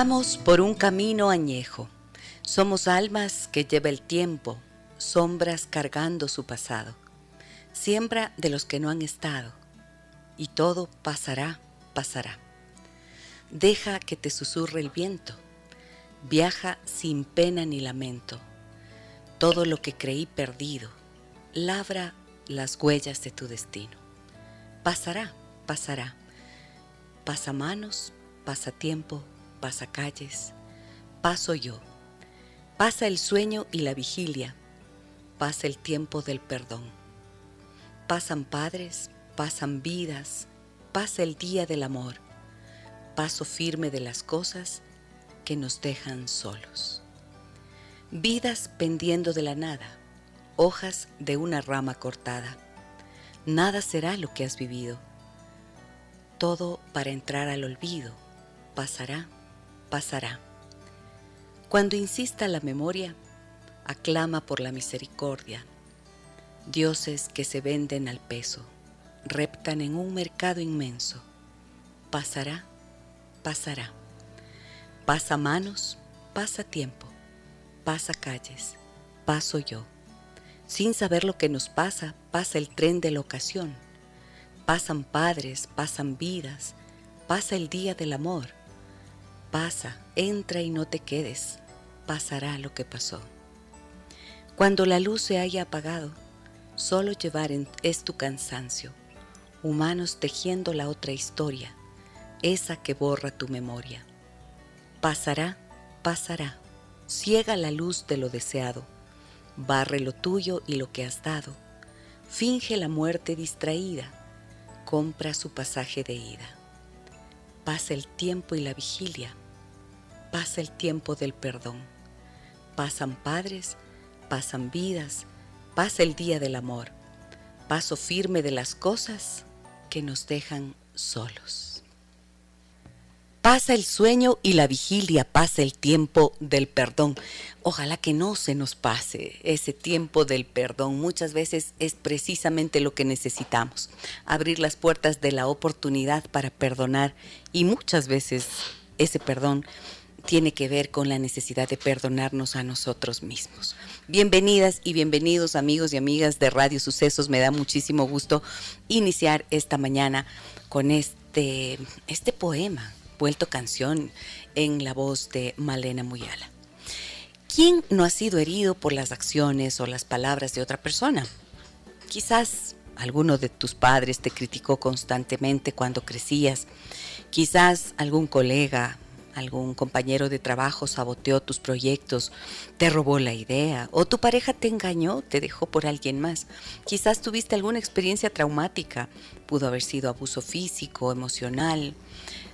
Vamos por un camino añejo. Somos almas que lleva el tiempo, sombras cargando su pasado siembra de los que no han estado, y todo pasará, pasará. Deja que te susurre el viento, viaja sin pena ni lamento. Todo lo que creí perdido, labra las huellas de tu destino. Pasará, pasará. Pasa manos, pasa tiempo, pasa calles, paso yo. Pasa el sueño y la vigilia, pasa el tiempo del perdón Pasan padres, pasan vidas, pasa el día del amor, paso firme de las cosas que nos dejan solos. Vidas pendiendo de la nada, hojas de una rama cortada. Nada será lo que has vivido. Todo para entrar al olvido. Pasará, pasará. Cuando insista la memoria, aclama por la misericordia dioses que se venden al peso, reptan en un mercado inmenso. Pasará, pasará. Pasa manos, pasa tiempo, pasa calles, paso yo. Sin saber lo que nos pasa, pasa el tren de la ocasión. Pasan padres, pasan vidas, pasa el día del amor. Pasa, entra y no te quedes, pasará lo que pasó. Cuando la luz se haya apagado, Solo llevar es tu cansancio, humanos tejiendo la otra historia, esa que borra tu memoria. Pasará, pasará, ciega la luz de lo deseado, barre lo tuyo y lo que has dado, finge la muerte distraída, compra su pasaje de ida. Pasa el tiempo y la vigilia, pasa el tiempo del perdón, pasan padres, pasan vidas, Pasa el día del amor, paso firme de las cosas que nos dejan solos. Pasa el sueño y la vigilia, pasa el tiempo del perdón. Ojalá que no se nos pase ese tiempo del perdón. Muchas veces es precisamente lo que necesitamos, abrir las puertas de la oportunidad para perdonar y muchas veces ese perdón tiene que ver con la necesidad de perdonarnos a nosotros mismos. Bienvenidas y bienvenidos amigos y amigas de Radio Sucesos. Me da muchísimo gusto iniciar esta mañana con este, este poema, vuelto canción, en la voz de Malena Muyala. ¿Quién no ha sido herido por las acciones o las palabras de otra persona? Quizás alguno de tus padres te criticó constantemente cuando crecías. Quizás algún colega algún compañero de trabajo saboteó tus proyectos, te robó la idea o tu pareja te engañó, te dejó por alguien más. Quizás tuviste alguna experiencia traumática, pudo haber sido abuso físico, emocional.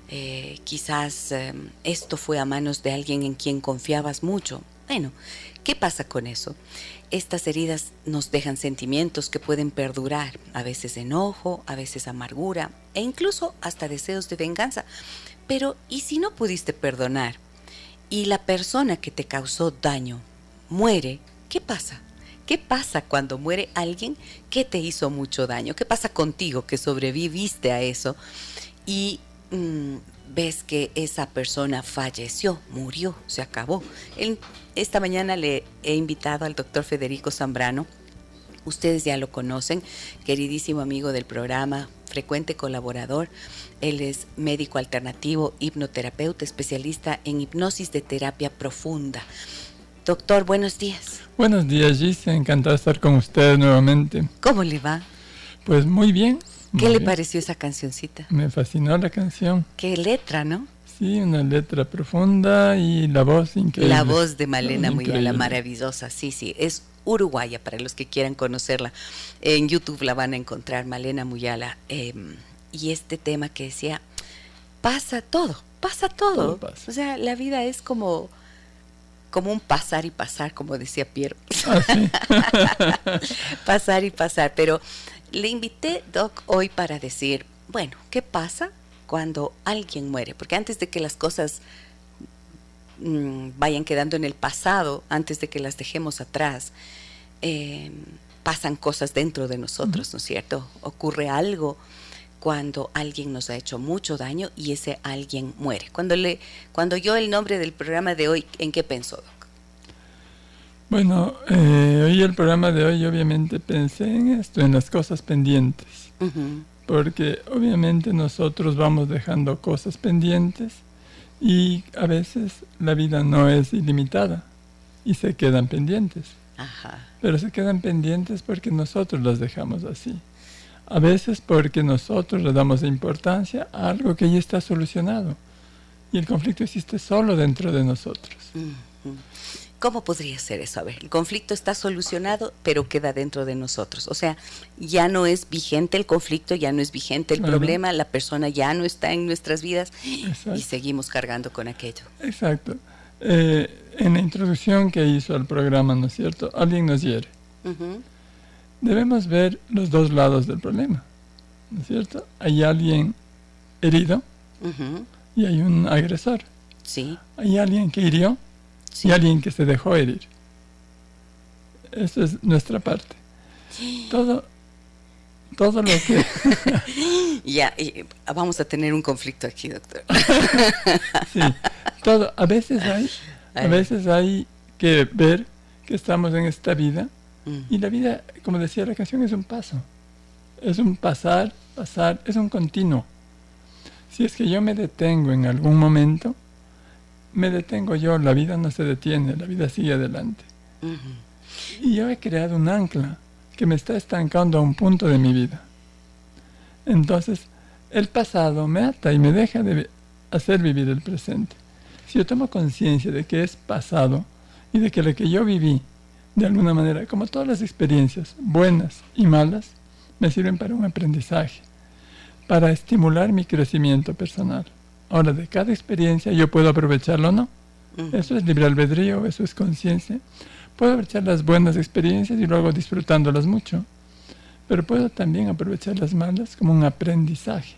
Eh, quizás em, esto fue a manos de alguien en quien confiabas mucho. Bueno, ¿qué pasa con eso? Estas heridas nos dejan sentimientos que pueden perdurar, a veces enojo, a veces amargura e incluso hasta deseos de venganza. Pero ¿y si no pudiste perdonar y la persona que te causó daño muere? ¿Qué pasa? ¿Qué pasa cuando muere alguien que te hizo mucho daño? ¿Qué pasa contigo que sobreviviste a eso y mm, ves que esa persona falleció, murió, se acabó? esta mañana le he invitado al doctor Federico Zambrano. Ustedes ya lo conocen, queridísimo amigo del programa, frecuente colaborador. Él es médico alternativo, hipnoterapeuta, especialista en hipnosis de terapia profunda. Doctor, buenos días. Buenos días, Gis. Encantado de estar con usted nuevamente. ¿Cómo le va? Pues muy bien. ¿Qué le pareció esa cancioncita? Me fascinó la canción. Qué letra, ¿no? Sí, una letra profunda y la voz increíble. La voz de Malena Muyala, maravillosa. Sí, sí, es uruguaya para los que quieran conocerla. En YouTube la van a encontrar, Malena Muyala. Em, y este tema que decía, pasa todo, pasa todo. Todo pasa. O sea, la vida es como, como un pasar y pasar, como decía Pierre. Ah, sí. pasar y pasar. Pero le invité, Doc, hoy para decir, bueno, ¿qué pasa cuando alguien muere? Porque antes de que las cosas mm, vayan quedando en el pasado, antes de que las dejemos atrás, eh, pasan cosas dentro de nosotros, ¿no es cierto? Ocurre algo cuando alguien nos ha hecho mucho daño y ese alguien muere. Cuando le, cuando yo el nombre del programa de hoy, ¿en qué pensó, Doc? Bueno, eh, hoy el programa de hoy obviamente pensé en esto, en las cosas pendientes, porque obviamente nosotros vamos dejando cosas pendientes y a veces la vida no es ilimitada y se quedan pendientes, Ajá. pero se quedan pendientes porque nosotros las dejamos así. A veces porque nosotros le damos importancia a algo que ya está solucionado y el conflicto existe solo dentro de nosotros. Ujú. ¿Cómo podría ser eso? A ver, el conflicto está solucionado, pero queda dentro de nosotros. O sea, ya no es vigente el conflicto, ya no es vigente el Claro. problema, la persona ya no está en nuestras vidas Exacto. y seguimos cargando con aquello. Exacto. Eh, en la introducción que hizo al programa, ¿no es cierto? Alguien nos hiere. Debemos ver los dos lados del problema, ¿no es cierto? Hay alguien herido y hay un agresor. Sí, Hay alguien que hirió sí. y alguien que se dejó herir. Eso es nuestra parte. Todo, todo lo que... Ya, y vamos a tener un conflicto aquí, doctor. Sí, todo. A veces hay, a veces hay que ver que estamos en esta vida Mm, y la vida, como decía la canción, es un paso. Es un pasar, pasar, es un continuo. Si es que yo me detengo en algún momento, me detengo yo, la vida no se detiene, la vida sigue adelante. Y yo he creado un ancla que me está estancando a un punto de mi vida. Entonces, el pasado me ata y me deja de hacer vivir el presente. Si yo tomo conciencia de que es pasado y de que lo que yo viví, de alguna manera, como todas las experiencias, buenas y malas, me sirven para un aprendizaje, para estimular mi crecimiento personal. Ahora, de cada experiencia yo puedo aprovecharlo o no. Eso es libre albedrío, eso es conciencia. Puedo aprovechar las buenas experiencias y luego disfrutándolas mucho. Pero puedo también aprovechar las malas como un aprendizaje.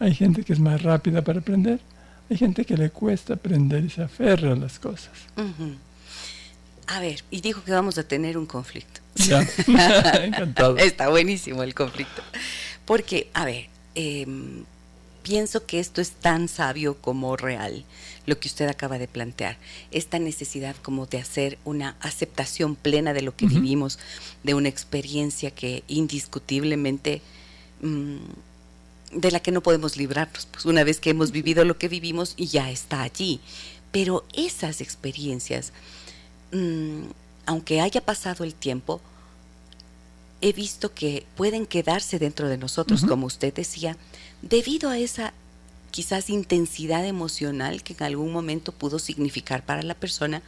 Hay gente que es más rápida para aprender, hay gente que le cuesta aprender y se aferra a las cosas. A ver, y dijo que vamos a tener un conflicto. Ya, encantado. Está buenísimo el conflicto. Porque, a ver, em, pienso que esto es tan sabio como real, lo que usted acaba de plantear. Esta necesidad como de hacer una aceptación plena de lo que vivimos, de una experiencia que indiscutiblemente... mm, de la que no podemos librarnos, pues una vez que hemos vivido lo que vivimos y ya está allí. Pero esas experiencias, mm, aunque haya pasado el tiempo, he visto que pueden quedarse dentro de nosotros, como usted decía, debido a esa quizás intensidad emocional que en algún momento pudo significar para la persona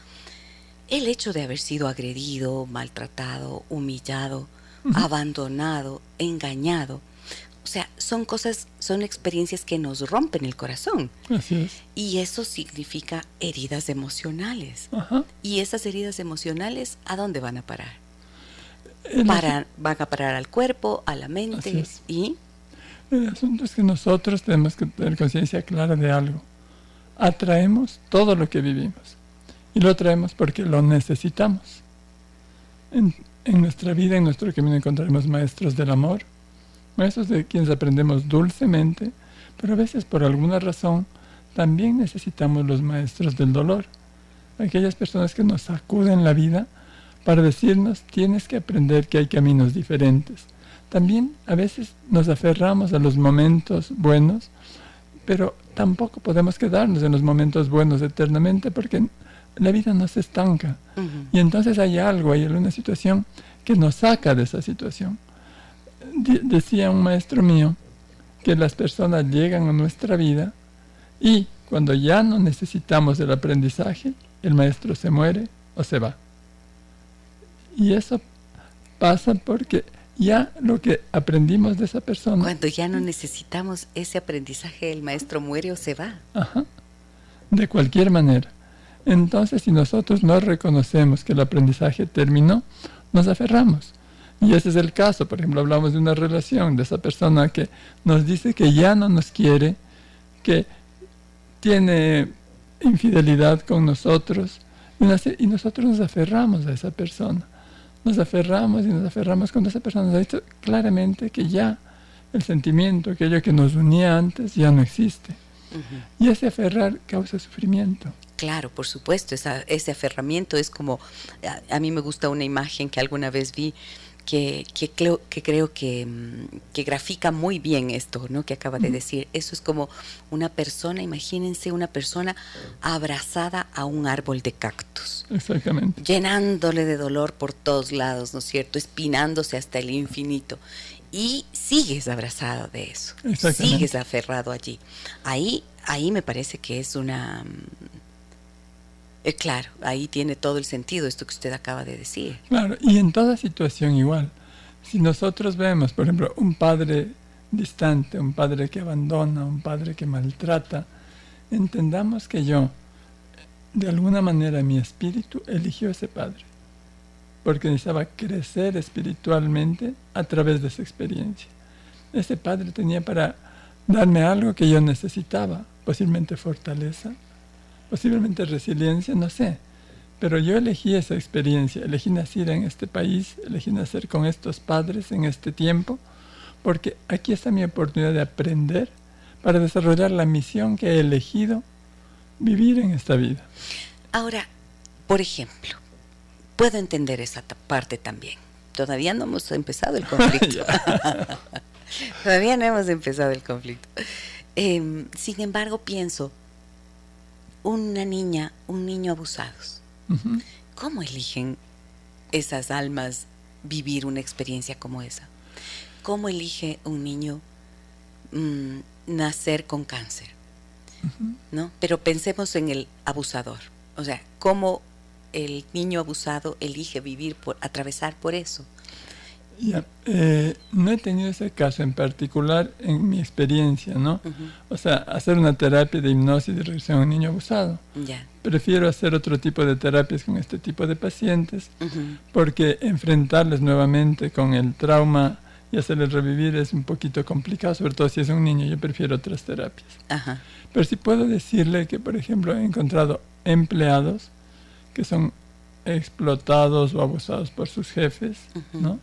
el hecho de haber sido agredido, maltratado, humillado, abandonado, engañado. O sea, son cosas, son experiencias que nos rompen el corazón. Así es. Y eso significa heridas emocionales. Ajá. Y esas heridas emocionales, ¿a dónde van a parar? Para, van a parar al cuerpo, a la mente y el asunto es que nosotros tenemos que tener conciencia clara de algo. Atraemos todo lo que vivimos. Y lo traemos porque lo necesitamos. En, nuestra vida, en nuestro camino, encontraremos maestros del amor, maestros de quienes aprendemos dulcemente, pero a veces por alguna razón también necesitamos los maestros del dolor. Aquellas personas que nos sacuden la vida para decirnos tienes que aprender que hay caminos diferentes. También a veces nos aferramos a los momentos buenos, pero tampoco podemos quedarnos en los momentos buenos eternamente porque la vida no se estanca. Y entonces hay algo, hay alguna situación que nos saca de esa situación. De- decía un maestro mío que las personas llegan a nuestra vida y cuando ya no necesitamos el aprendizaje, el maestro se muere o se va. Y eso pasa porque ya lo que aprendimos de esa persona. Cuando ya no necesitamos ese aprendizaje, el maestro muere o se va. Ajá. De cualquier manera. Entonces, si nosotros no reconocemos que el aprendizaje terminó, nos aferramos. Y ese es el caso. Por ejemplo, hablamos de una relación, de esa persona que nos dice que ya no nos quiere, que tiene infidelidad con nosotros, y nosotros nos aferramos a esa persona nos aferramos y nos aferramos cuando esa persona nos ha dicho claramente que ya el sentimiento, aquello que nos unía antes, ya no existe. Y ese aferrar causa sufrimiento. Claro, por supuesto, ese aferramiento es como, a, mí me gusta una imagen que alguna vez vi que, creo, que, creo mm, que, grafica muy bien esto ¿no? que acaba de decir. Eso es como una persona, imagínense una persona abrazada a un árbol de cactus. Exactamente. Llenándole de dolor por todos lados, ¿no es cierto? Espinándose hasta el infinito. Y sigues abrazado de eso. Sigues aferrado allí. Ahí, ahí me parece que es una mm, eh, claro, ahí tiene todo el sentido esto que usted acaba de decir. Claro, y en toda situación igual. Si nosotros vemos, por ejemplo, un padre distante, un padre que abandona, un padre que maltrata, entendamos que yo, de alguna manera, mi espíritu eligió ese padre, porque necesitaba crecer espiritualmente a través de esa experiencia. Ese padre tenía para darme algo que yo necesitaba, posiblemente fortaleza, posiblemente resiliencia, no sé. Pero yo elegí esa experiencia, elegí nacer en este país, elegí nacer con estos padres en este tiempo, porque aquí está mi oportunidad de aprender para desarrollar la misión que he elegido vivir en esta vida. Ahora, por ejemplo, puedo entender esa parte también. Todavía no hemos empezado el conflicto. Todavía no hemos empezado el conflicto. Em, sin embargo, pienso, una niña, un niño abusados. ¿Cómo eligen esas almas vivir una experiencia como esa? ¿Cómo elige un niño mm, nacer con cáncer? ¿No? Pero pensemos en el abusador. O sea, ¿cómo el niño abusado elige vivir por atravesar por eso? Eh, no he tenido ese caso en particular en mi experiencia, ¿no? O sea, hacer una terapia de hipnosis de regresión a un niño abusado. Prefiero hacer otro tipo de terapias con este tipo de pacientes porque enfrentarles nuevamente con el trauma y hacerles revivir es un poquito complicado, sobre todo si es un niño. Yo prefiero otras terapias. Pero sí puedo decirle que, por ejemplo, he encontrado empleados que son explotados o abusados por sus jefes, ¿no?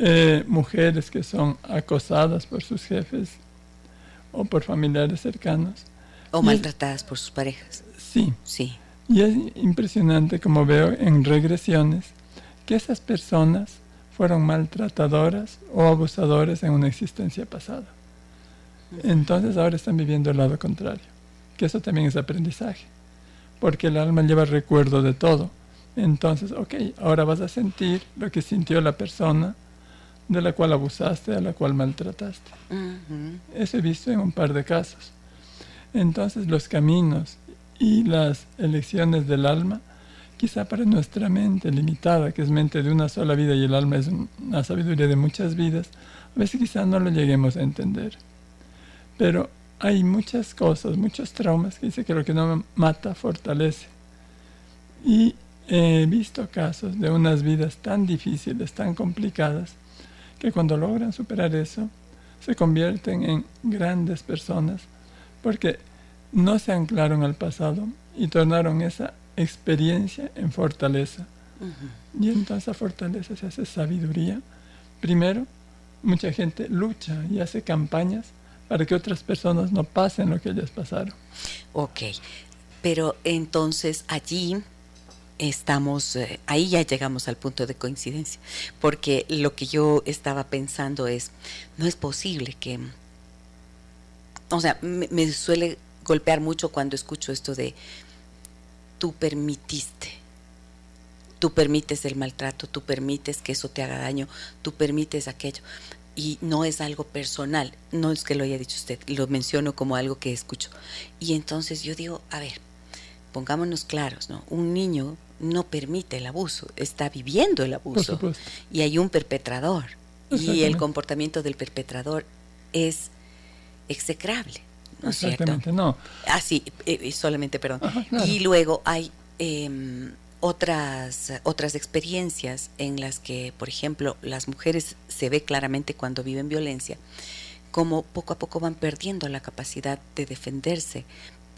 Eh, mujeres que son acosadas por sus jefes o por familiares cercanos. O maltratadas por sus parejas. Sí. Sí. Y es impresionante como veo en regresiones que esas personas fueron maltratadoras o abusadores en una existencia pasada. Entonces ahora están viviendo el lado contrario, que eso también es aprendizaje, porque el alma lleva recuerdo de todo. Entonces, ok, ahora vas a sentir lo que sintió la persona de la cual abusaste, a la cual maltrataste. Eso he visto en un par de casos. Entonces los caminos y las elecciones del alma, quizá para nuestra mente limitada, que es mente de una sola vida y el alma es una sabiduría de muchas vidas, a veces quizá no lo lleguemos a entender. Pero hay muchas cosas, muchos traumas que dice que lo que no mata fortalece. Y he visto casos de unas vidas tan difíciles, tan complicadas, que cuando logran superar eso, se convierten en grandes personas porque no se anclaron al pasado y tornaron esa experiencia en fortaleza. Y entonces esa fortaleza se hace sabiduría. Primero, mucha gente lucha y hace campañas para que otras personas no pasen lo que ellas pasaron. Ok, pero entonces allí estamos, eh, ahí ya llegamos al punto de coincidencia, porque lo que yo estaba pensando es, no es posible que, o sea, me, suele golpear mucho cuando escucho esto de, tú permitiste, tú permites el maltrato, tú permites que eso te haga daño, tú permites aquello. Y no es algo personal, no es que lo haya dicho usted, lo menciono como algo que escucho. Y entonces yo digo, a ver, pongámonos claros, ¿no? Un niño no permite el abuso, está viviendo el abuso y hay un perpetrador. y el comportamiento del perpetrador es execrable, ¿no es cierto? no. Ah, sí, eh, eh, solamente, perdón. Y luego hay em, otras, otras experiencias en las que, por ejemplo, las mujeres se ve claramente cuando viven violencia, como poco a poco van perdiendo la capacidad de defenderse,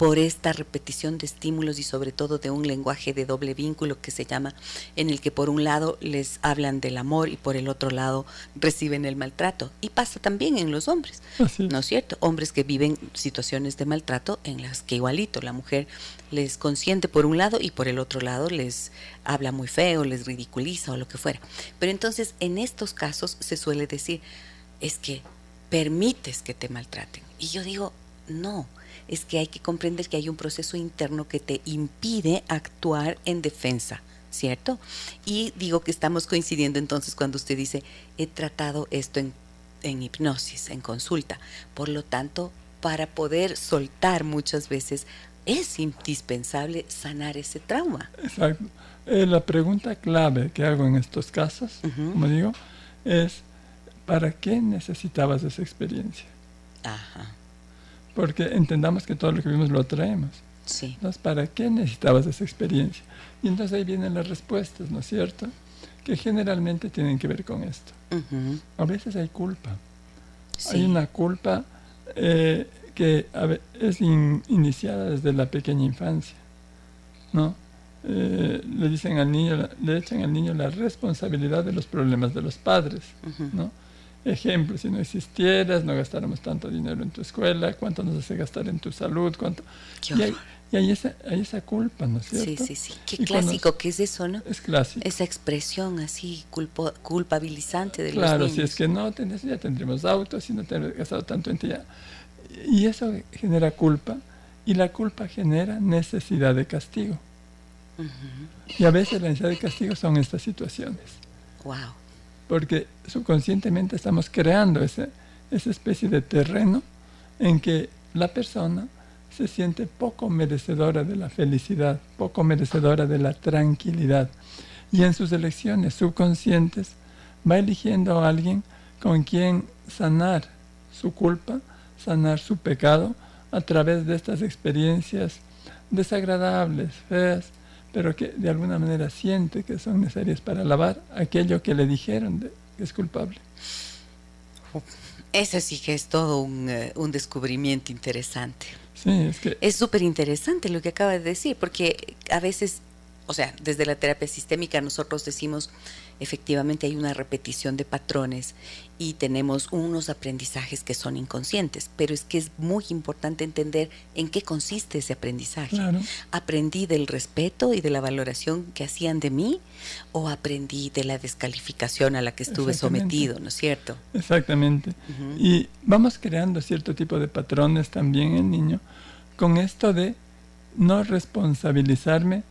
por esta repetición de estímulos y sobre todo de un lenguaje de doble vínculo que se llama, en el que por un lado les hablan del amor y por el otro lado reciben el maltrato. Y pasa también en los hombres, ¿no es cierto? Hombres que viven situaciones de maltrato en las que igualito la mujer les consiente por un lado y por el otro lado les habla muy feo, les ridiculiza o lo que fuera. Pero entonces en estos casos se suele decir, es que permites que te maltraten. Y yo digo, no, es que hay que comprender que hay un proceso interno que te impide actuar en defensa, ¿cierto? Y digo que estamos coincidiendo entonces cuando usted dice, he tratado esto en, en hipnosis, en consulta. Por lo tanto, para poder soltar muchas veces es indispensable sanar ese trauma. Exacto. Eh, la pregunta clave que hago en estos casos, como digo, es, ¿para qué necesitabas esa experiencia? Ajá porque entendamos que todo lo que vimos lo traemos. Sí. Entonces, ¿para qué necesitabas esa experiencia? Y entonces ahí vienen las respuestas, ¿no es cierto? Que generalmente tienen que ver con esto. A veces hay culpa. Hay una culpa eh, que es iniciada desde la pequeña infancia, ¿no? Eh, le dicen al niño, le echan al niño la responsabilidad de los problemas de los padres, ¿no? Ejemplo, si no existieras, no gastáramos tanto dinero en tu escuela, cuánto nos hace gastar en tu salud, cuánto... Y hay, y hay, esa, hay esa culpa, ¿no es cierto? Sí, sí, sí. Qué clásico que es eso, ¿no? Es clásico. Esa expresión así culpo, culpabilizante de los niños. Claro, si es que no tenés, ya tendremos autos, si no te gastado tanto en ti ya. Y eso genera culpa, y la culpa genera necesidad de castigo. Y a veces la necesidad de castigo son estas situaciones. Wow porque subconscientemente estamos creando ese, esa especie de terreno en que la persona se siente poco merecedora de la felicidad, poco merecedora de la tranquilidad. Y en sus elecciones subconscientes va eligiendo a alguien con quien sanar su culpa, sanar su pecado a través de estas experiencias desagradables, feas, pero que de alguna manera siente que son necesarias para lavar aquello que le dijeron de, que es culpable. Ese sí que es todo un, eh, un descubrimiento interesante. Sí, es que... Es súper interesante lo que acaba de decir, porque a veces, o sea, desde la terapia sistémica nosotros decimos, efectivamente hay una repetición de patrones y tenemos unos aprendizajes que son inconscientes, pero es que es muy importante entender en qué consiste ese aprendizaje. ¿Aprendí del respeto y de la valoración que hacían de mí o aprendí de la descalificación a la que estuve sometido, ¿no es cierto? Exactamente. Y vamos creando cierto tipo de patrones también en niño con esto de no responsabilizarme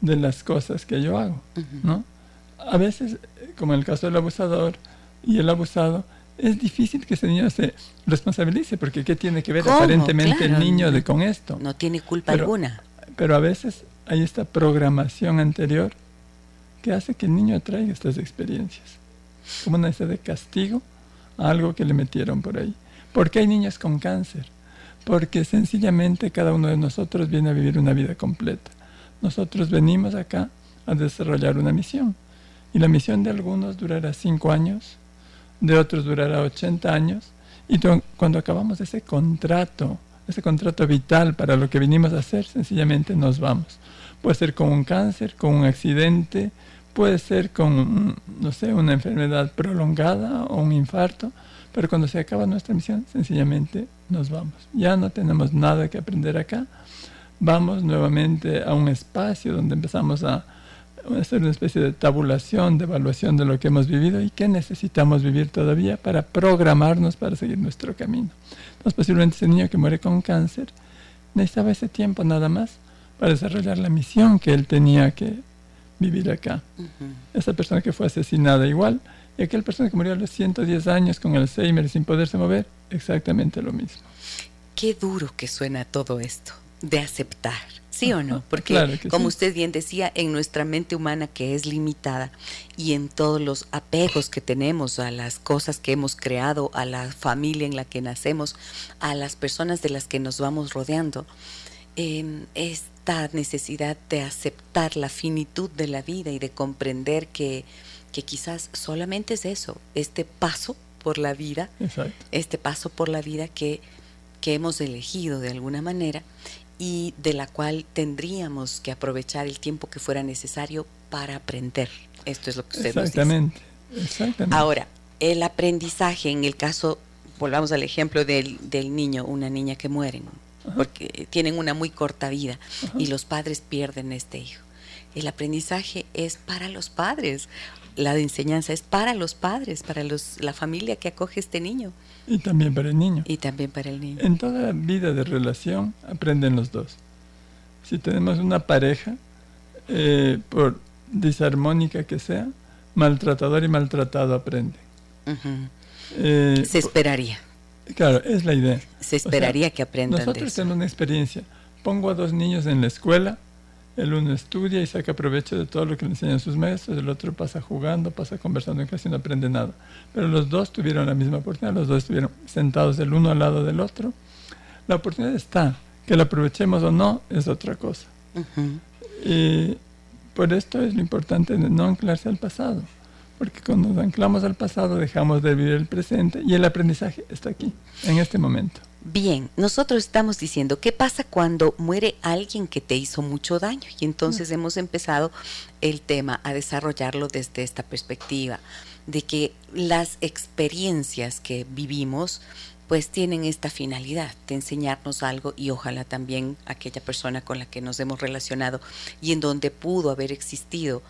de las cosas que yo hago, ¿no? A veces, como en el caso del abusador y el abusado, es difícil que ese niño se responsabilice, porque ¿qué tiene que ver aparentemente el niño de, con esto? No tiene culpa alguna. Pero a veces hay esta programación anterior que hace que el niño traiga estas experiencias, como una especie de castigo a algo que le metieron por ahí. ¿Por qué hay niños con cáncer? Porque sencillamente cada uno de nosotros viene a vivir una vida completa. Nosotros venimos acá a desarrollar una misión. Y la misión de algunos durará cinco años, de otros durará 80 años. Y cuando acabamos ese contrato, ese contrato vital para lo que vinimos a hacer, sencillamente nos vamos. Puede ser con un cáncer, con un accidente, puede ser con, no sé, una enfermedad prolongada o un infarto, pero cuando se acaba nuestra misión, sencillamente nos vamos. Ya no tenemos nada que aprender acá. Vamos nuevamente a un espacio donde empezamos a hacer una especie de tabulación, de evaluación de lo que hemos vivido y qué necesitamos vivir todavía para programarnos para seguir nuestro camino. Entonces, posiblemente ese niño que muere con cáncer necesitaba ese tiempo nada más para desarrollar la misión que él tenía que vivir acá. Esa persona que fue asesinada igual, y aquella persona que murió a los 110 años con Alzheimer sin poderse mover, exactamente lo mismo. Qué duro que suena todo esto de aceptar, ¿sí o no? Porque como usted bien decía, en nuestra mente humana que es limitada y en todos los apegos que tenemos a las cosas que hemos creado, a la familia en la que nacemos, a las personas de las que nos vamos rodeando, em, esta necesidad de aceptar la finitud de la vida y de comprender que, que quizás solamente es eso, este paso por la vida, este paso por la vida que, que hemos elegido de alguna manera y de la cual tendríamos que aprovechar el tiempo que fuera necesario para aprender. Esto es lo que usted exactamente, nos dice. Exactamente. Ahora, el aprendizaje, en el caso, volvamos al ejemplo del, del niño, una niña que mueren, porque tienen una muy corta vida y los padres pierden este hijo. El aprendizaje es para los padres la enseñanza es para los padres, para los, la familia que acoge este niño. Y también para el niño. Y también para el niño. En toda vida de relación aprenden los dos. Si tenemos una pareja, eh, por disarmónica que sea, maltratador y maltratado aprenden. Eh, Se esperaría. Claro, es la idea. Se esperaría que aprendan. Nosotros tenemos una experiencia. Pongo a dos niños en la escuela el uno estudia y saca provecho de todo lo que le enseñan sus maestros, el otro pasa jugando, pasa conversando en clase y no aprende nada. Pero los dos tuvieron la misma oportunidad, los dos estuvieron sentados el uno al lado del otro. La oportunidad está, que la aprovechemos o no es otra cosa. Y por esto es lo importante de no anclarse al pasado, porque cuando nos anclamos al pasado dejamos de vivir el presente y el aprendizaje está aquí, en este momento. Bien, nosotros estamos diciendo, ¿qué pasa cuando muere alguien que te hizo mucho daño? Y entonces hemos empezado el tema a desarrollarlo desde esta perspectiva, de que las experiencias que vivimos pues tienen esta finalidad de enseñarnos algo y ojalá también aquella persona con la que nos hemos relacionado y en donde pudo haber existido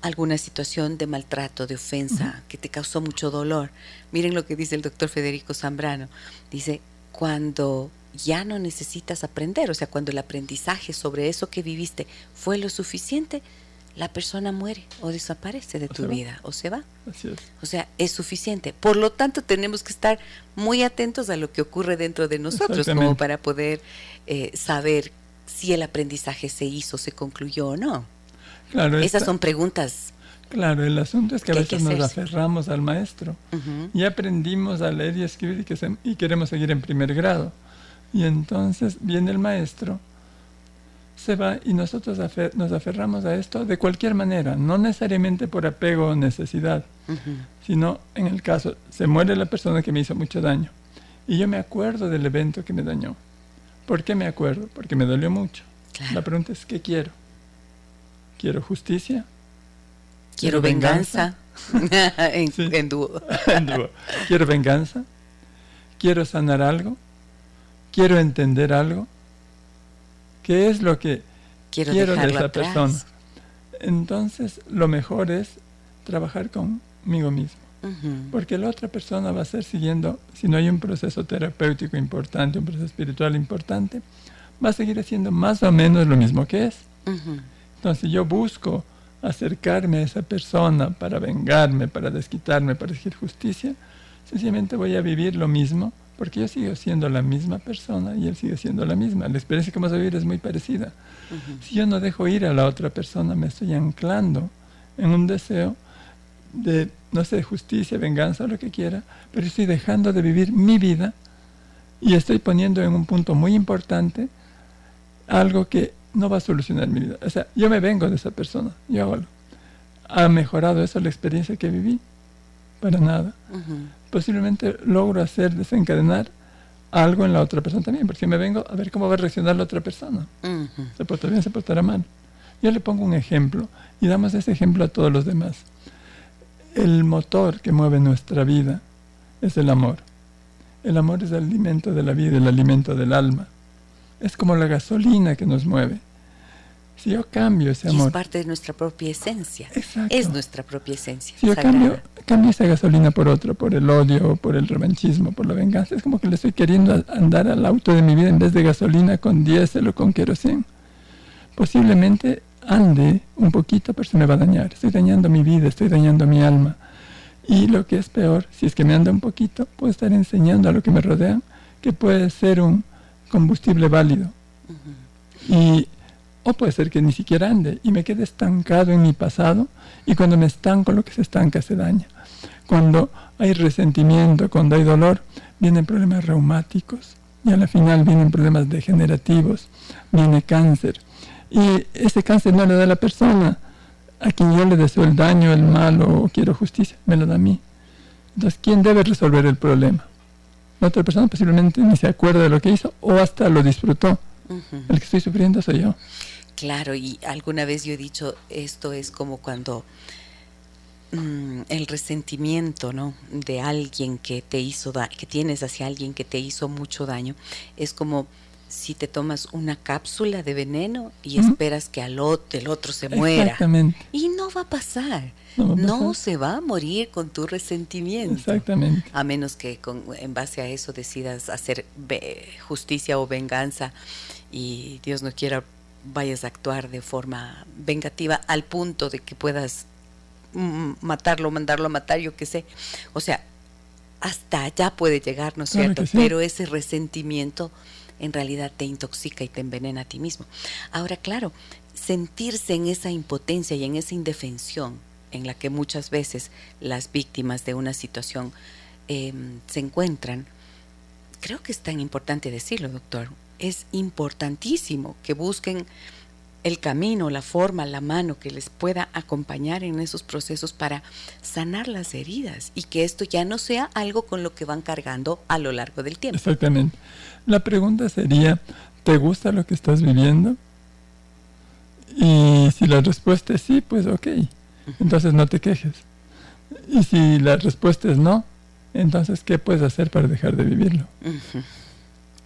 alguna situación de maltrato, de ofensa, que te causó mucho dolor. Miren lo que dice el doctor Federico Zambrano. Dice, cuando ya no necesitas aprender, o sea, cuando el aprendizaje sobre eso que viviste fue lo suficiente, la persona muere o desaparece de tu vida o se va. O sea, es suficiente. Por lo tanto, tenemos que estar muy atentos a lo que ocurre dentro de nosotros como para poder eh, saber si el aprendizaje se hizo, se concluyó o no. Claro, Esas son preguntas Claro, el asunto es que a veces nos aferramos al maestro y aprendimos a leer y escribir y, que y queremos seguir en primer grado. Y entonces viene el maestro, se va y nosotros nos aferramos a esto de cualquier manera, no necesariamente por apego o necesidad, sino en el caso, se muere la persona que me hizo mucho daño y yo me acuerdo del evento que me dañó. ¿Por qué me acuerdo? Porque me dolió mucho. La pregunta es, ¿qué quiero? ¿Quiero justicia? Quiero venganza. en, dúo. Quiero venganza. Quiero sanar algo. Quiero entender algo. ¿Qué es lo que quiero, de esa persona? Entonces, lo mejor es trabajar conmigo mismo. Porque la otra persona va a ser siguiendo, si no hay un proceso terapéutico importante, un proceso espiritual importante, va a seguir haciendo más o menos lo mismo que es. Entonces yo busco acercarme a esa persona para vengarme, para desquitarme, para exigir justicia, sencillamente voy a vivir lo mismo, porque yo sigo siendo la misma persona y él sigue siendo la misma. La experiencia que vamos a vivir es muy parecida. Si yo no dejo ir a la otra persona, me estoy anclando en un deseo de, no sé, justicia, venganza, lo que quiera, pero estoy dejando de vivir mi vida y estoy poniendo en un punto muy importante algo que no va a solucionar mi vida. O sea, yo me vengo de esa persona, yo hago ¿Ha mejorado eso la experiencia que viví? Para nada. Posiblemente logro hacer desencadenar algo en la otra persona también, porque me vengo a ver cómo va a reaccionar la otra persona. Se portará bien, se portará mal. Yo le pongo un ejemplo y damos ese ejemplo a todos los demás. El motor que mueve nuestra vida es el amor. El amor es el alimento de la vida, el alimento del alma. Es como la gasolina que nos mueve. Si yo cambio ese amor. es parte de nuestra propia esencia. Es nuestra propia esencia. Si yo cambio, cambio, esa gasolina por otra, por el odio, por el revanchismo, por la venganza, es como que le estoy queriendo andar al auto de mi vida en vez de gasolina con diésel o con queroseno. Posiblemente ande un poquito, pero se me va a dañar. Estoy dañando mi vida, estoy dañando mi alma. Y lo que es peor, si es que me anda un poquito, puedo estar enseñando a lo que me rodea que puede ser un combustible válido Y, o puede ser que ni siquiera ande y me quede estancado en mi pasado y cuando me estanco lo que se estanca se daña. Cuando hay resentimiento, cuando hay dolor, vienen problemas reumáticos y a la final vienen problemas degenerativos, viene cáncer. Y ese cáncer no le da a la persona a quien yo le deseo el daño, el mal o quiero justicia, me lo da a mí. Entonces, ¿quién debe resolver el problema? La otra persona posiblemente ni se acuerda de lo que hizo o hasta lo disfrutó. El que estoy sufriendo soy yo. Claro, y alguna vez yo he dicho, esto es como cuando mm, el resentimiento, ¿no? De alguien que te hizo que tienes hacia alguien que te hizo mucho daño, es como si te tomas una cápsula de veneno y esperas que al otro, el otro se muera. Y no va a pasar. No, se va a morir con tu resentimiento. Exactamente. A menos que con, en base a eso decidas hacer justicia o venganza y Dios no quiera vayas a actuar de forma vengativa al punto de que puedas matarlo, mandarlo a matar, yo qué sé. O sea, hasta allá puede llegar, ¿no es cierto? Pero ese resentimiento en realidad te intoxica y te envenena a ti mismo. Ahora, claro, sentirse en esa impotencia y en esa indefensión en la que muchas veces las víctimas de una situación em, se encuentran, creo que es tan importante decirlo, doctor. Es importantísimo que busquen el camino, la forma, la mano que les pueda acompañar en esos procesos para sanar las heridas y que esto ya no sea algo con lo que van cargando a lo largo del tiempo. Exactamente. La pregunta sería, ¿te gusta lo que estás viviendo? Y si la respuesta es sí, pues ok, entonces no te quejes. Y si la respuesta es no, entonces ¿qué puedes hacer para dejar de vivirlo?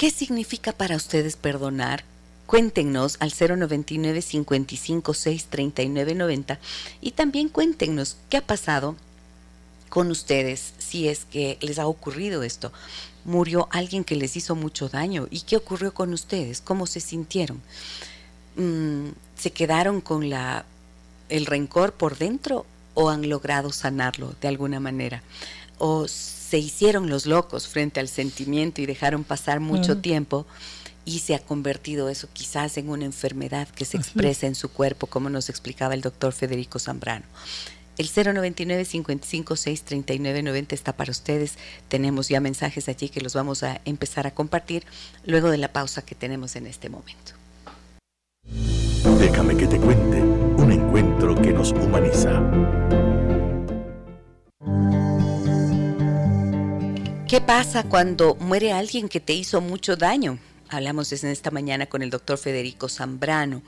¿Qué significa para ustedes perdonar? Cuéntenos al 099 55 6 39 90 y también cuéntenos qué ha pasado con ustedes si es que les ha ocurrido esto. Murió alguien que les hizo mucho daño. ¿Y qué ocurrió con ustedes? ¿Cómo se sintieron? Mm, ¿Se quedaron con la, el rencor por dentro o han logrado sanarlo de alguna manera? ¿O se hicieron los locos frente al sentimiento y dejaron pasar mucho tiempo? y se ha convertido eso quizás en una enfermedad que se expresa en su cuerpo, como nos explicaba el doctor Federico Zambrano. El 099 556 3990 está para ustedes. Tenemos ya mensajes allí que los vamos a empezar a compartir luego de la pausa que tenemos en este momento. Déjame que te cuente un encuentro que nos humaniza. ¿Qué pasa cuando muere alguien que te hizo mucho daño? Hablamos en esta mañana con el doctor Federico Zambrano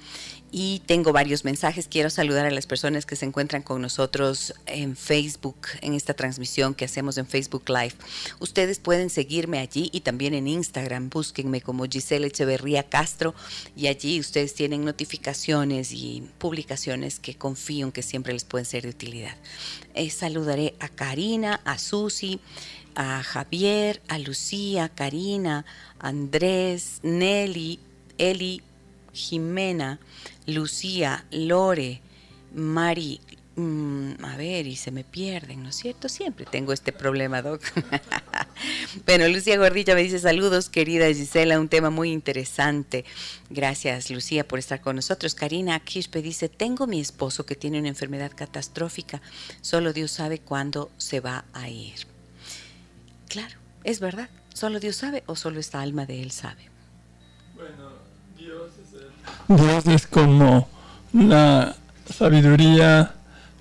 y tengo varios mensajes. Quiero saludar a las personas que se encuentran con nosotros en Facebook, en esta transmisión que hacemos en Facebook Live. Ustedes pueden seguirme allí y también en Instagram. Búsquenme como Giselle Echeverría Castro y allí ustedes tienen notificaciones y publicaciones que confío en que siempre les pueden ser de utilidad. Eh, saludaré a Karina, a Susi a Javier, a Lucía, Karina, Andrés, Nelly, Eli, Jimena, Lucía, Lore, Mari, mm, a ver, y se me pierden, ¿no es cierto? Siempre tengo este problema, Doc. bueno, Lucía Gordilla me dice saludos, querida Gisela, un tema muy interesante. Gracias, Lucía, por estar con nosotros. Karina Kishpe dice, tengo mi esposo que tiene una enfermedad catastrófica, solo Dios sabe cuándo se va a ir. Claro, es verdad. Solo Dios sabe o solo esta alma de Él sabe. Bueno, Dios es, Dios es como la sabiduría,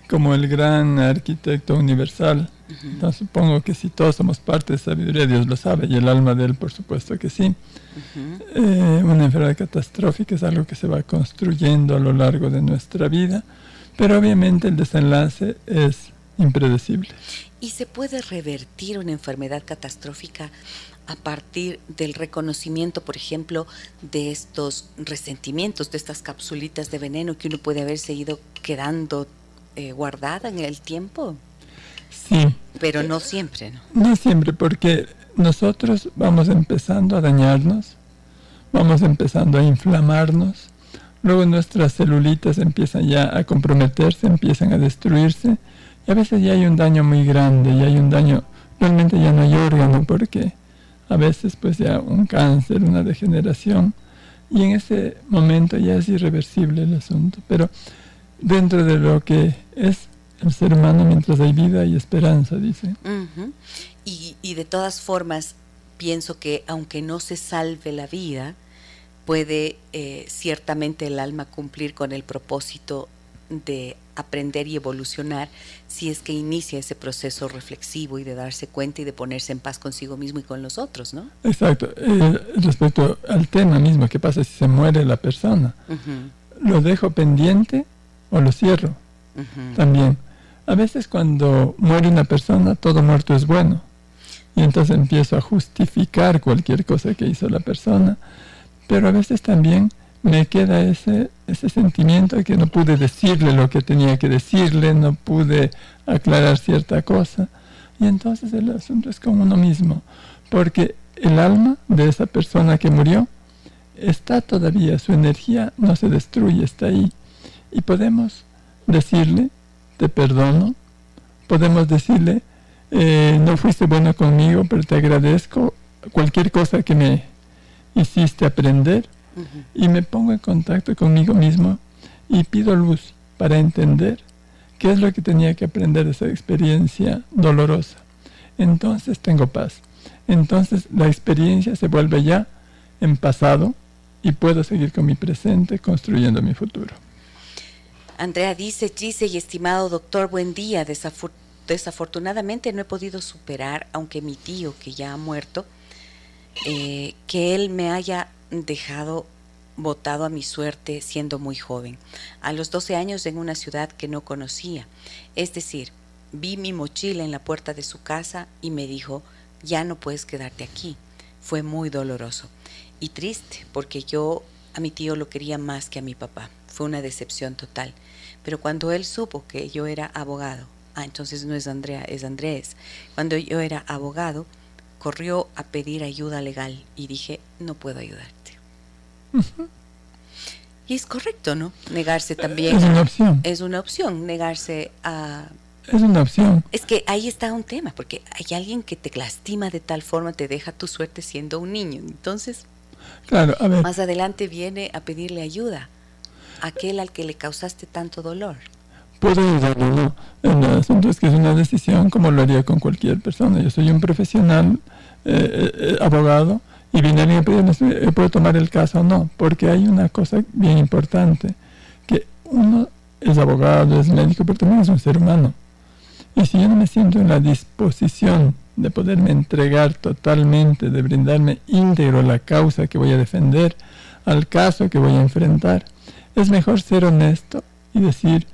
como el gran arquitecto universal. Entonces supongo que si todos somos parte de sabiduría, Dios lo sabe, y el alma de Él, por supuesto que sí. Eh, una enfermedad catastrófica es algo que se va construyendo a lo largo de nuestra vida, pero obviamente el desenlace es impredecible. ¿Y se puede revertir una enfermedad catastrófica a partir del reconocimiento, por ejemplo, de estos resentimientos, de estas capsulitas de veneno que uno puede haber seguido quedando eh, guardada en el tiempo? Sí. Pero no siempre, ¿no? No siempre, porque nosotros vamos empezando a dañarnos, vamos empezando a inflamarnos, luego nuestras celulitas empiezan ya a comprometerse, empiezan a destruirse, y a veces ya hay un daño muy grande, y hay un daño, realmente ya no hay órgano porque a veces pues ya un cáncer, una degeneración, Y en ese momento ya es irreversible el asunto. Pero dentro de lo que es el ser humano, mientras hay vida y esperanza, dice. y, y de todas formas, pienso que aunque no se salve la vida, puede eh, ciertamente el alma cumplir con el propósito de aprender y evolucionar si es que inicia ese proceso reflexivo y de darse cuenta y de ponerse en paz consigo mismo y con los otros, ¿no? Exacto. Eh, respecto al tema mismo, ¿qué pasa si se muere la persona? ¿Lo dejo pendiente o lo cierro? También. A veces cuando muere una persona, todo muerto es bueno. Y entonces empiezo a justificar cualquier cosa que hizo la persona. Pero a veces también me queda ese, ese sentimiento de que no pude decirle lo que tenía que decirle, no pude aclarar cierta cosa. Y entonces el asunto es con uno mismo, porque el alma de esa persona que murió está todavía, su energía no se destruye, está ahí. Y podemos decirle, te perdono, podemos decirle, eh, no fuiste bueno conmigo, pero te agradezco cualquier cosa que me hiciste aprender y me pongo en contacto conmigo mismo y pido luz para entender qué es lo que tenía que aprender de esa experiencia dolorosa. Entonces tengo paz. Entonces la experiencia se vuelve ya en pasado y puedo seguir con mi presente construyendo mi futuro. Andrea dice, Gise y estimado doctor, buen día. desafortunadamente no he podido superar, aunque mi tío, que ya ha muerto, eh, que él me haya dejado votado a mi suerte siendo muy joven, a los 12 años en una ciudad que no conocía. Es decir, vi mi mochila en la puerta de su casa y me dijo, ya no puedes quedarte aquí. Fue muy doloroso y triste porque yo a mi tío lo quería más que a mi papá. Fue una decepción total. Pero cuando él supo que yo era abogado, ah, entonces no es Andrea, es Andrés, cuando yo era abogado, corrió a pedir ayuda legal y dije, no puedo ayudarte. Y es correcto, ¿no? Negarse también. Es una opción. Es una opción, negarse a... Es una opción. Es que ahí está un tema, porque hay alguien que te lastima de tal forma, te deja tu suerte siendo un niño. Entonces, claro, a ver. más adelante viene a pedirle ayuda a aquel al que le causaste tanto dolor. Puedo ayudarlo, ¿no? El asunto es que es una decisión como lo haría con cualquier persona. Yo soy un profesional, eh, eh, abogado, y viene alguien a pedirme, ¿puedo tomar el caso o no? Porque hay una cosa bien importante, que uno es abogado, es médico, pero también es un ser humano. Y si yo no me siento en la disposición de poderme entregar totalmente, de brindarme íntegro a la causa que voy a defender, al caso que voy a enfrentar, es mejor ser honesto y decir,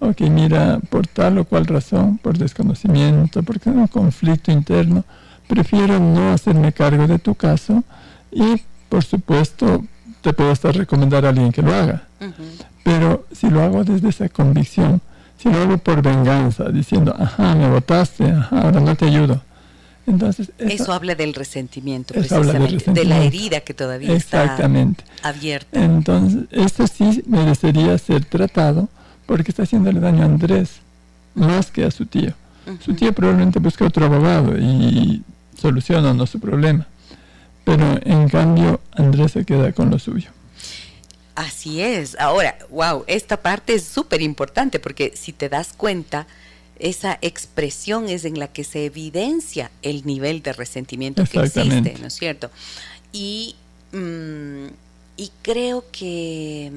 ok, mira, por tal o cual razón, por desconocimiento, porque hay un conflicto interno, prefiero no hacerme cargo de tu caso y, por supuesto, te puedo hasta recomendar a alguien que lo haga. Pero si lo hago desde esa convicción, si lo hago por venganza, diciendo, ajá, me votaste, ajá, ahora no te ayudo. Entonces, eso, habla del resentimiento, precisamente, de la herida que todavía está abierta. Entonces, esto sí merecería ser tratado porque está haciéndole daño a Andrés más que a su tío. Su tío probablemente busca otro abogado y soluciona su problema. Pero en cambio Andrés se queda con lo suyo. Así es. Ahora, wow, esta parte es súper importante porque si te das cuenta, esa expresión es en la que se evidencia el nivel de resentimiento que existe, ¿no es cierto? Y, mm, y creo que,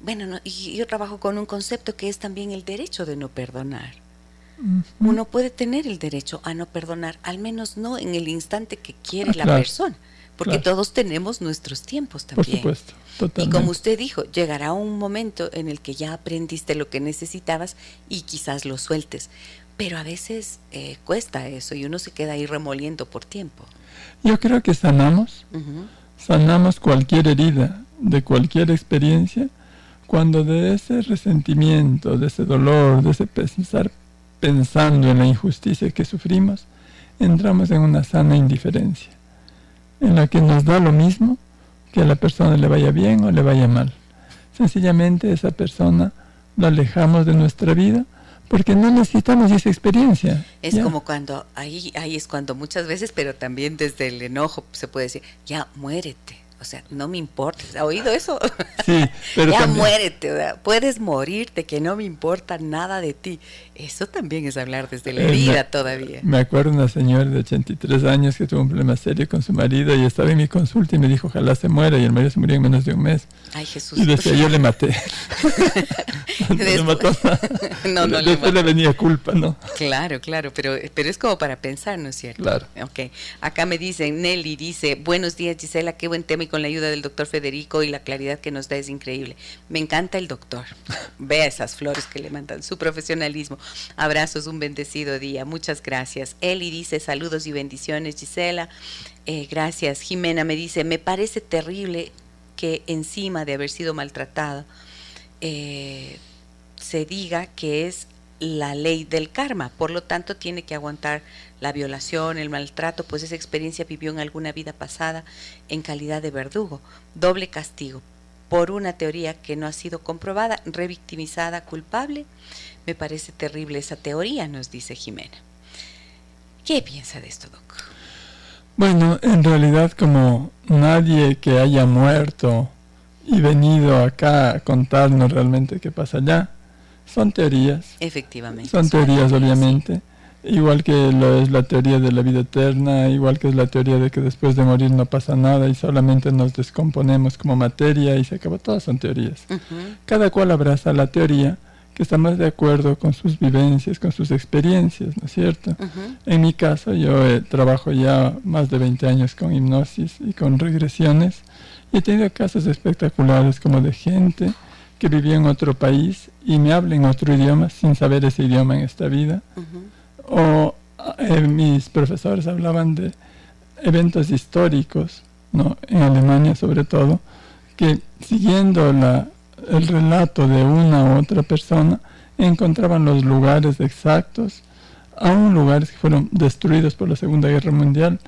bueno, yo trabajo con un concepto que es también el derecho de no perdonar. Uno puede tener el derecho a no perdonar, al menos no en el instante que quiere ah, la persona, porque todos tenemos nuestros tiempos también. Por supuesto, Y como usted dijo, llegará un momento en el que ya aprendiste lo que necesitabas y quizás lo sueltes, pero a veces eh, cuesta eso y uno se queda ahí remoliendo por tiempo. Yo creo que sanamos, sanamos cualquier herida de cualquier experiencia cuando de ese resentimiento, de ese dolor, de ese pensar pensando en la injusticia que sufrimos, entramos en una sana indiferencia, en la que nos da lo mismo que a la persona le vaya bien o le vaya mal. Sencillamente esa persona la alejamos de nuestra vida porque no necesitamos esa experiencia. Es como cuando, ahí, ahí es cuando muchas veces, pero también desde el enojo se puede decir, ya muérete. O sea, no me importa. ¿Has oído eso? Sí, pero ya también- muérete, puedes morirte, que no me importa nada de ti. Eso también es hablar desde la Eh, herida me- todavía. Me acuerdo una señora de 83 años que tuvo un problema serio con su marido y estaba en mi consulta y me dijo, ojalá se muera, y el marido se murió en menos de un mes. Ay, Jesús. Y decía, yo le maté. no le Después- mató nada. No, no le Después le mató. venía culpa, ¿no? Claro, claro, pero, pero es como para pensar, ¿no es cierto? Claro. Ok, acá me dicen, Nelly dice, buenos días Gisela, qué buen tema y con la ayuda del doctor Federico y la claridad que nos da es increíble. Me encanta el doctor. Vea esas flores que le mandan, su profesionalismo. Abrazos, un bendecido día. Muchas gracias. Eli dice, saludos y bendiciones, Gisela. Eh, gracias. Jimena me dice, me parece terrible que encima de haber sido maltratado, eh, se diga que es la ley del karma, por lo tanto tiene que aguantar la violación, el maltrato, pues esa experiencia vivió en alguna vida pasada en calidad de verdugo, doble castigo, por una teoría que no ha sido comprobada, revictimizada, culpable. Me parece terrible esa teoría, nos dice Jimena. ¿Qué piensa de esto, Doc? Bueno, en realidad como nadie que haya muerto y venido acá a contarnos realmente qué pasa allá, son teorías. Efectivamente. Son teorías, obviamente. Igual que lo es la teoría de la vida eterna, igual que es la teoría de que después de morir no pasa nada y solamente nos descomponemos como materia y se acaba. Todas son teorías. Cada cual abraza la teoría que está más de acuerdo con sus vivencias, con sus experiencias, ¿no es cierto? ujú, En mi caso, yo eh, trabajo ya más de 20 años con hipnosis y con regresiones y he tenido casos espectaculares como de gente que vivía en otro país y me habla en otro idioma sin saber ese idioma en esta vida. O eh, mis profesores hablaban de eventos históricos, ¿no? en Alemania sobre todo, que siguiendo la, el relato de una u otra persona, encontraban los lugares exactos, aún lugares que fueron destruidos por la Segunda Guerra Mundial,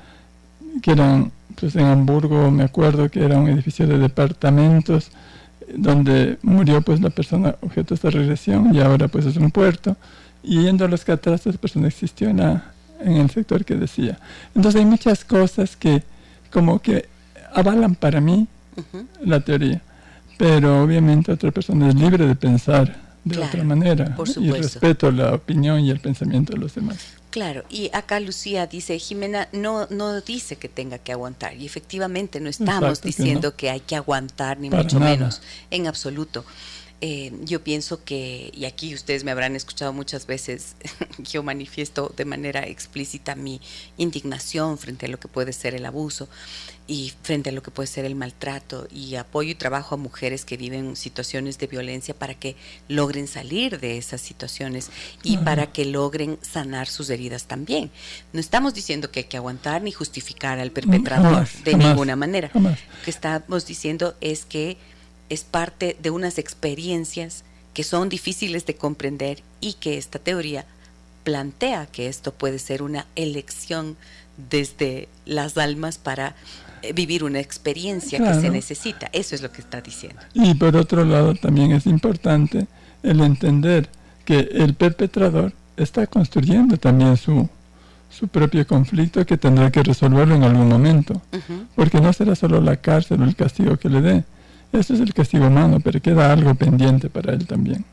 que eran, pues en Hamburgo me acuerdo que era un edificio de departamentos, eh, donde murió pues la persona objeto de esta regresión y ahora pues es un puerto y yendo a los catástrofes pues no existió en, la- en el sector que decía entonces hay muchas cosas que como que avalan para mí Ujú. la teoría pero obviamente otra persona es libre de pensar de Claro, otra manera por y respeto la opinión y el pensamiento de los demás Claro, y acá Lucía dice, Jimena no, no dice que tenga que aguantar, y efectivamente no estamos Exacto que diciendo no. que hay que aguantar, ni Para mucho nada. menos, en absoluto. Eh, yo pienso que, y aquí ustedes me habrán escuchado muchas veces, yo manifiesto de manera explícita mi indignación frente a lo que puede ser el abuso y frente a lo que puede ser el maltrato y apoyo y trabajo a mujeres que viven situaciones de violencia para que logren salir de esas situaciones y para que logren sanar sus heridas también. No estamos diciendo que hay que aguantar ni justificar al perpetrador jamás, de jamás, ninguna manera. jamás. Lo que estamos diciendo es que es parte de unas experiencias que son difíciles de comprender y que esta teoría plantea que esto puede ser una elección desde las almas para eh, vivir una experiencia que se necesita. Eso es lo que está diciendo. Y por otro lado también es importante el entender que el perpetrador está construyendo también su, su propio conflicto que tendrá que resolverlo en algún momento. Porque no será solo la cárcel o el castigo que le dé. Eso es el castigo humano, pero queda algo pendiente para él también.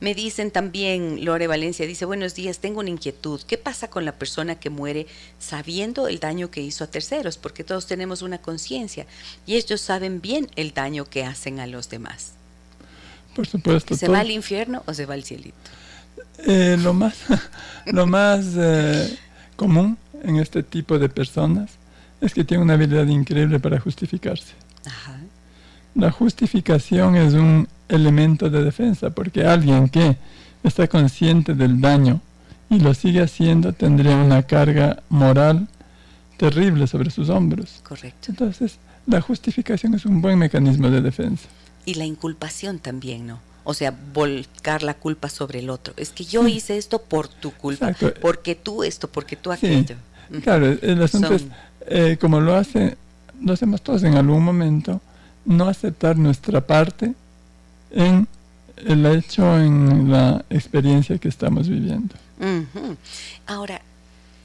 Me dicen también, Lore Valencia dice, buenos días, tengo una inquietud. ¿Qué pasa con la persona que muere sabiendo el daño que hizo a terceros? Porque todos tenemos una conciencia y ellos saben bien el daño que hacen a los demás. Por supuesto. ¿Se todo- va al infierno o se va al cielito? Eh, lo más, lo más eh, común en este tipo de personas es que tienen una habilidad increíble para justificarse. Ajá. La justificación es un elemento de defensa, porque alguien que está consciente del daño y lo sigue haciendo tendría una carga moral terrible sobre sus hombros. Correcto. Entonces, la justificación es un buen mecanismo de defensa. Y la inculpación también, ¿no? O sea, volcar la culpa sobre el otro. Es que yo hice esto por tu culpa, Exacto. porque tú esto, porque tú Sí, aquello. Ujú. Claro, el asunto es, eh, como lo hace, lo hacemos todos en algún momento, no aceptar nuestra parte en el hecho, en la experiencia que estamos viviendo. Ahora,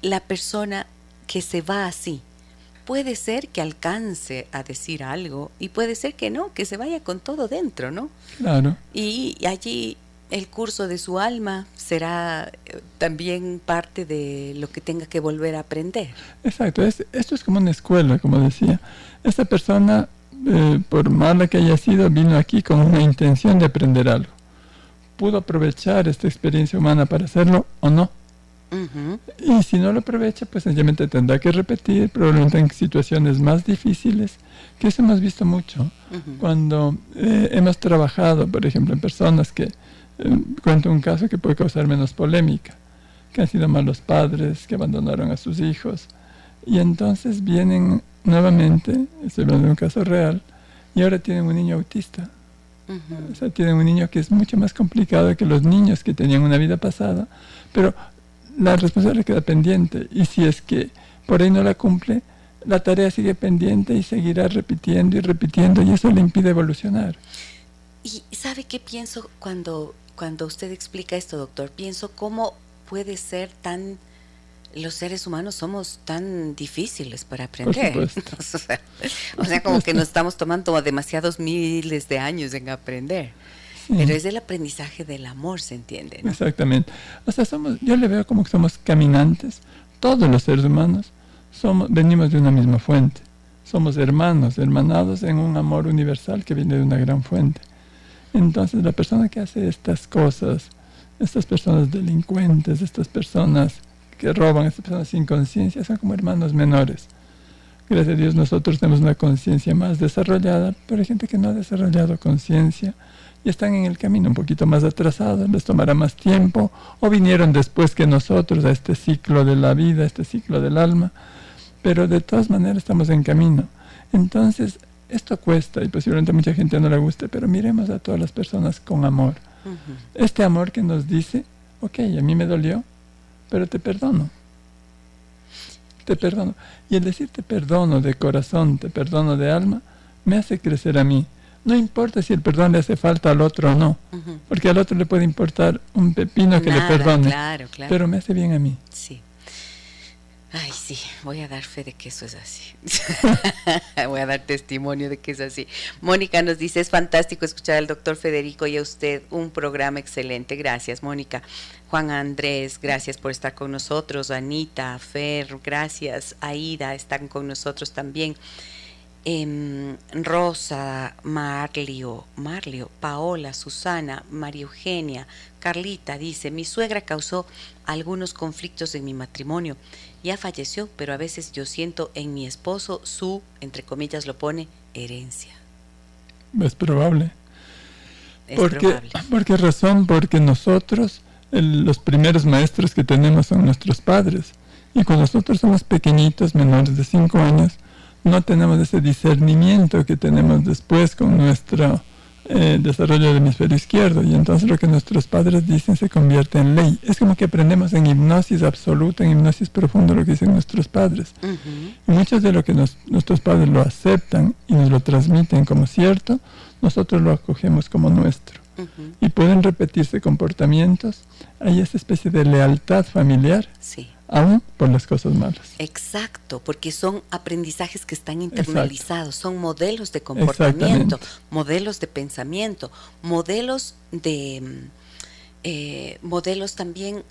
la persona que se va así, puede ser que alcance a decir algo y puede ser que no, que se vaya con todo dentro, ¿no? Claro. Y allí el curso de su alma será eh, también parte de lo que tenga que volver a aprender. Exacto, esto es como una escuela, como decía. Esta persona, eh, por mala que haya sido, vino aquí con una intención de aprender algo. ¿Pudo aprovechar esta experiencia humana para hacerlo o no? Y si no lo aprovecha, pues sencillamente tendrá que repetir, probablemente en situaciones más difíciles, que eso hemos visto mucho. Cuando eh, hemos trabajado, por ejemplo, en personas que eh, cuento un caso que puede causar menos polémica, que han sido malos padres, que abandonaron a sus hijos, y entonces vienen nuevamente, estoy hablando de un caso real, y ahora tienen un niño autista. O sea, tienen un niño que es mucho más complicado que los niños que tenían una vida pasada, pero la responsabilidad queda pendiente, y si es que por ahí no la cumple, la tarea sigue pendiente y seguirá repitiendo y repitiendo, y eso le impide evolucionar. ¿Y sabe qué pienso cuando cuando usted explica esto, doctor, pienso cómo puede ser tan los seres humanos somos tan difíciles para aprender. o, sea, como que nos estamos tomando demasiados miles de años en aprender. Pero es el aprendizaje del amor, ¿se entiende? Exactamente. O sea, somos, yo le veo como que somos caminantes. Todos los seres humanos somos, venimos de una misma fuente. Somos hermanos, hermanados en un amor universal que viene de una gran fuente. Entonces la persona que hace estas cosas, estas personas delincuentes, estas personas que roban, estas personas sin conciencia, son como hermanos menores. Gracias a Dios nosotros tenemos una conciencia más desarrollada, pero hay gente que no ha desarrollado conciencia y están en el camino un poquito más atrasados, les tomará más tiempo o vinieron después que nosotros a este ciclo de la vida, a este ciclo del alma, pero de todas maneras estamos en camino. Entonces esto cuesta y posiblemente mucha gente no le guste, pero miremos a todas las personas con amor. Este amor que nos dice, ok, a mí me dolió, pero te perdono. Te perdono. Y el decir te perdono de corazón, te perdono de alma, me hace crecer a mí. No importa si el perdón le hace falta al otro o no, porque al otro le puede importar un pepino que le perdone, pero me hace bien a mí. Sí. Ay, sí, voy a dar fe de que eso es así. voy a dar testimonio de que es así. Mónica nos dice, es fantástico escuchar al doctor Federico y a usted, un programa excelente. Gracias, Mónica. Juan Andrés, gracias por estar con nosotros. Anita, Fer, gracias. Aida, están con nosotros también. Em, Rosa, Marlio, Marlio, Paola, Susana, María Eugenia, Carlita dice, mi suegra causó algunos conflictos en mi matrimonio ya falleció, pero a veces yo siento en mi esposo su, entre comillas lo pone, herencia. Es probable. Es probable. ¿Por qué razón? Porque nosotros, los primeros maestros que tenemos son nuestros padres. Y cuando nosotros somos pequeñitos, menores de 5 años, no tenemos ese discernimiento que tenemos después con nuestro eh, desarrollo del hemisferio izquierdo y entonces lo que nuestros padres dicen se convierte en ley. Es como que aprendemos en hipnosis absoluta, en hipnosis profunda lo que dicen nuestros padres. Y muchos de lo que nuestros padres lo aceptan y nos lo transmiten como cierto, nosotros lo acogemos como nuestro. Y pueden repetirse comportamientos. Hay esa especie de lealtad familiar. Sí aún por las cosas malas. Exacto, porque son aprendizajes que están internalizados, son modelos de comportamiento, modelos de pensamiento, modelos de mm, eh, modelos también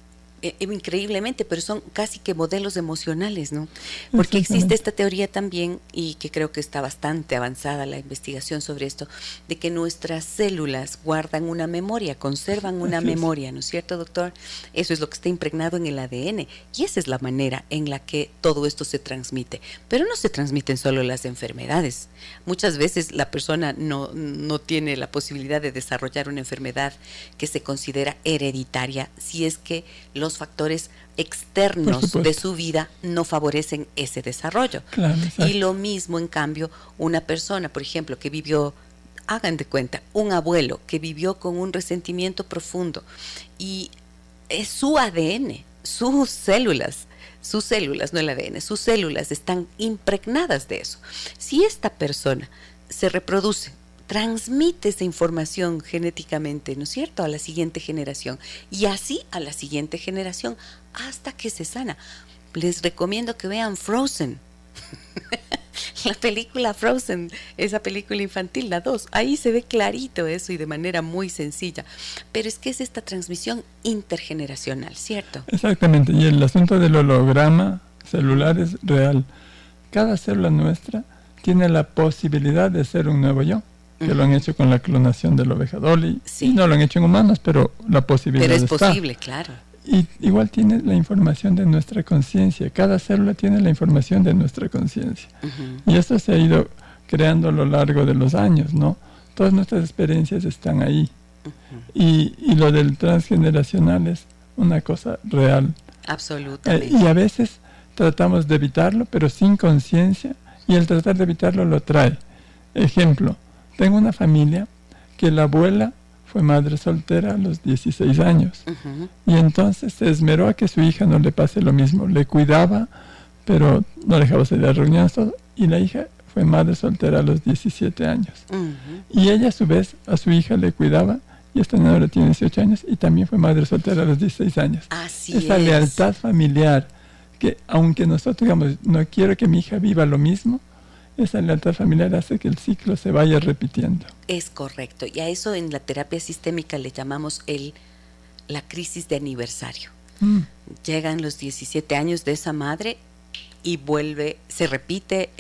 eh, increíblemente, pero son casi que modelos emocionales, ¿no? Porque existe esta teoría también, y que creo que está bastante avanzada la investigación sobre esto, de que nuestras células guardan una memoria, conservan una memoria, ¿no es cierto, doctor? Eso es lo que está impregnado en el ADN, y esa es la manera en la que todo esto se transmite. Pero no se transmiten solo las enfermedades. Muchas veces la persona no, no tiene la posibilidad de desarrollar una enfermedad que se considera hereditaria si es que los factores externos de su vida no favorecen ese desarrollo. y lo mismo, en cambio, una persona, por ejemplo, que vivió, hagan de cuenta, un abuelo que vivió con un resentimiento profundo y es su ADN, sus células, sus células, no el ADN, sus células están impregnadas de eso. Si esta persona se reproduce transmite esa información genéticamente, ¿no es cierto?, a la siguiente generación y así a la siguiente generación hasta que se sana. Les recomiendo que vean Frozen. la película Frozen, esa película infantil, la 2, ahí se ve clarito eso y de manera muy sencilla. Pero es que es esta transmisión intergeneracional, ¿cierto? Exactamente, y el asunto del holograma celular es real. Cada célula nuestra tiene la posibilidad de ser un nuevo yo, que lo han hecho con la clonación de la oveja Dolly, y no lo han hecho en humanos, pero la posibilidad Pero es posible, claro. Y igual tiene la información de nuestra conciencia. Cada célula tiene la información de nuestra conciencia. Y esto se ha ido creando a lo largo de los años, ¿no? Todas nuestras experiencias están ahí. y, y, lo del transgeneracional es una cosa real. Absolutamente. Eh, y a veces tratamos de evitarlo, pero sin conciencia, y el tratar de evitarlo lo trae. Ejemplo, tengo una familia que la abuela fue madre soltera a los 16 años. Y entonces se esmeró a que su hija no le pase lo mismo. Le cuidaba, pero no dejaba salir a reuniones, Y la hija fue madre soltera a los 17 años. Y ella a su vez a su hija le cuidaba y esta niña ahora tiene 18 años y también fue madre soltera a los 16 años. Así Esa lealtad familiar que aunque nosotros digamos, no quiero que mi hija viva lo mismo, esa lealtad familiar hace que el ciclo se vaya repitiendo. Es correcto. Y a eso en la terapia sistémica le llamamos el, la crisis de aniversario. Mm. Llegan los 17 años de esa madre y vuelve, se repite,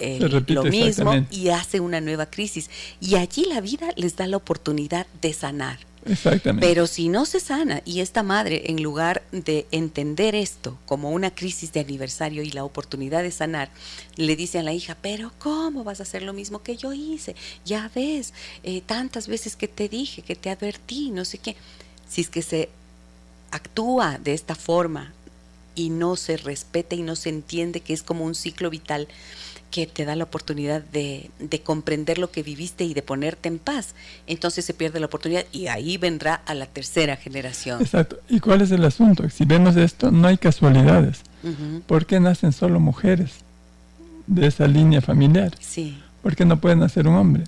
lo mismo y hace una nueva crisis. Y allí la vida les da la oportunidad de sanar. Exactamente. Pero si no se sana y esta madre, en lugar de entender esto como una crisis de aniversario y la oportunidad de sanar, le dice a la hija, pero ¿cómo vas a hacer lo mismo que yo hice? Ya ves, eh, tantas veces que te dije, que te advertí, no sé qué. Si es que se actúa de esta forma y no se respeta y no se entiende que es como un ciclo vital, que te da la oportunidad de, comprender lo que viviste y de ponerte en paz. Entonces se pierde la oportunidad y ahí vendrá a la tercera generación. Exacto. ¿Y cuál es el asunto? Si vemos esto, no hay casualidades. ¿Por qué nacen solo mujeres de esa línea familiar? Sí. ¿Por qué no puede nacer un hombre?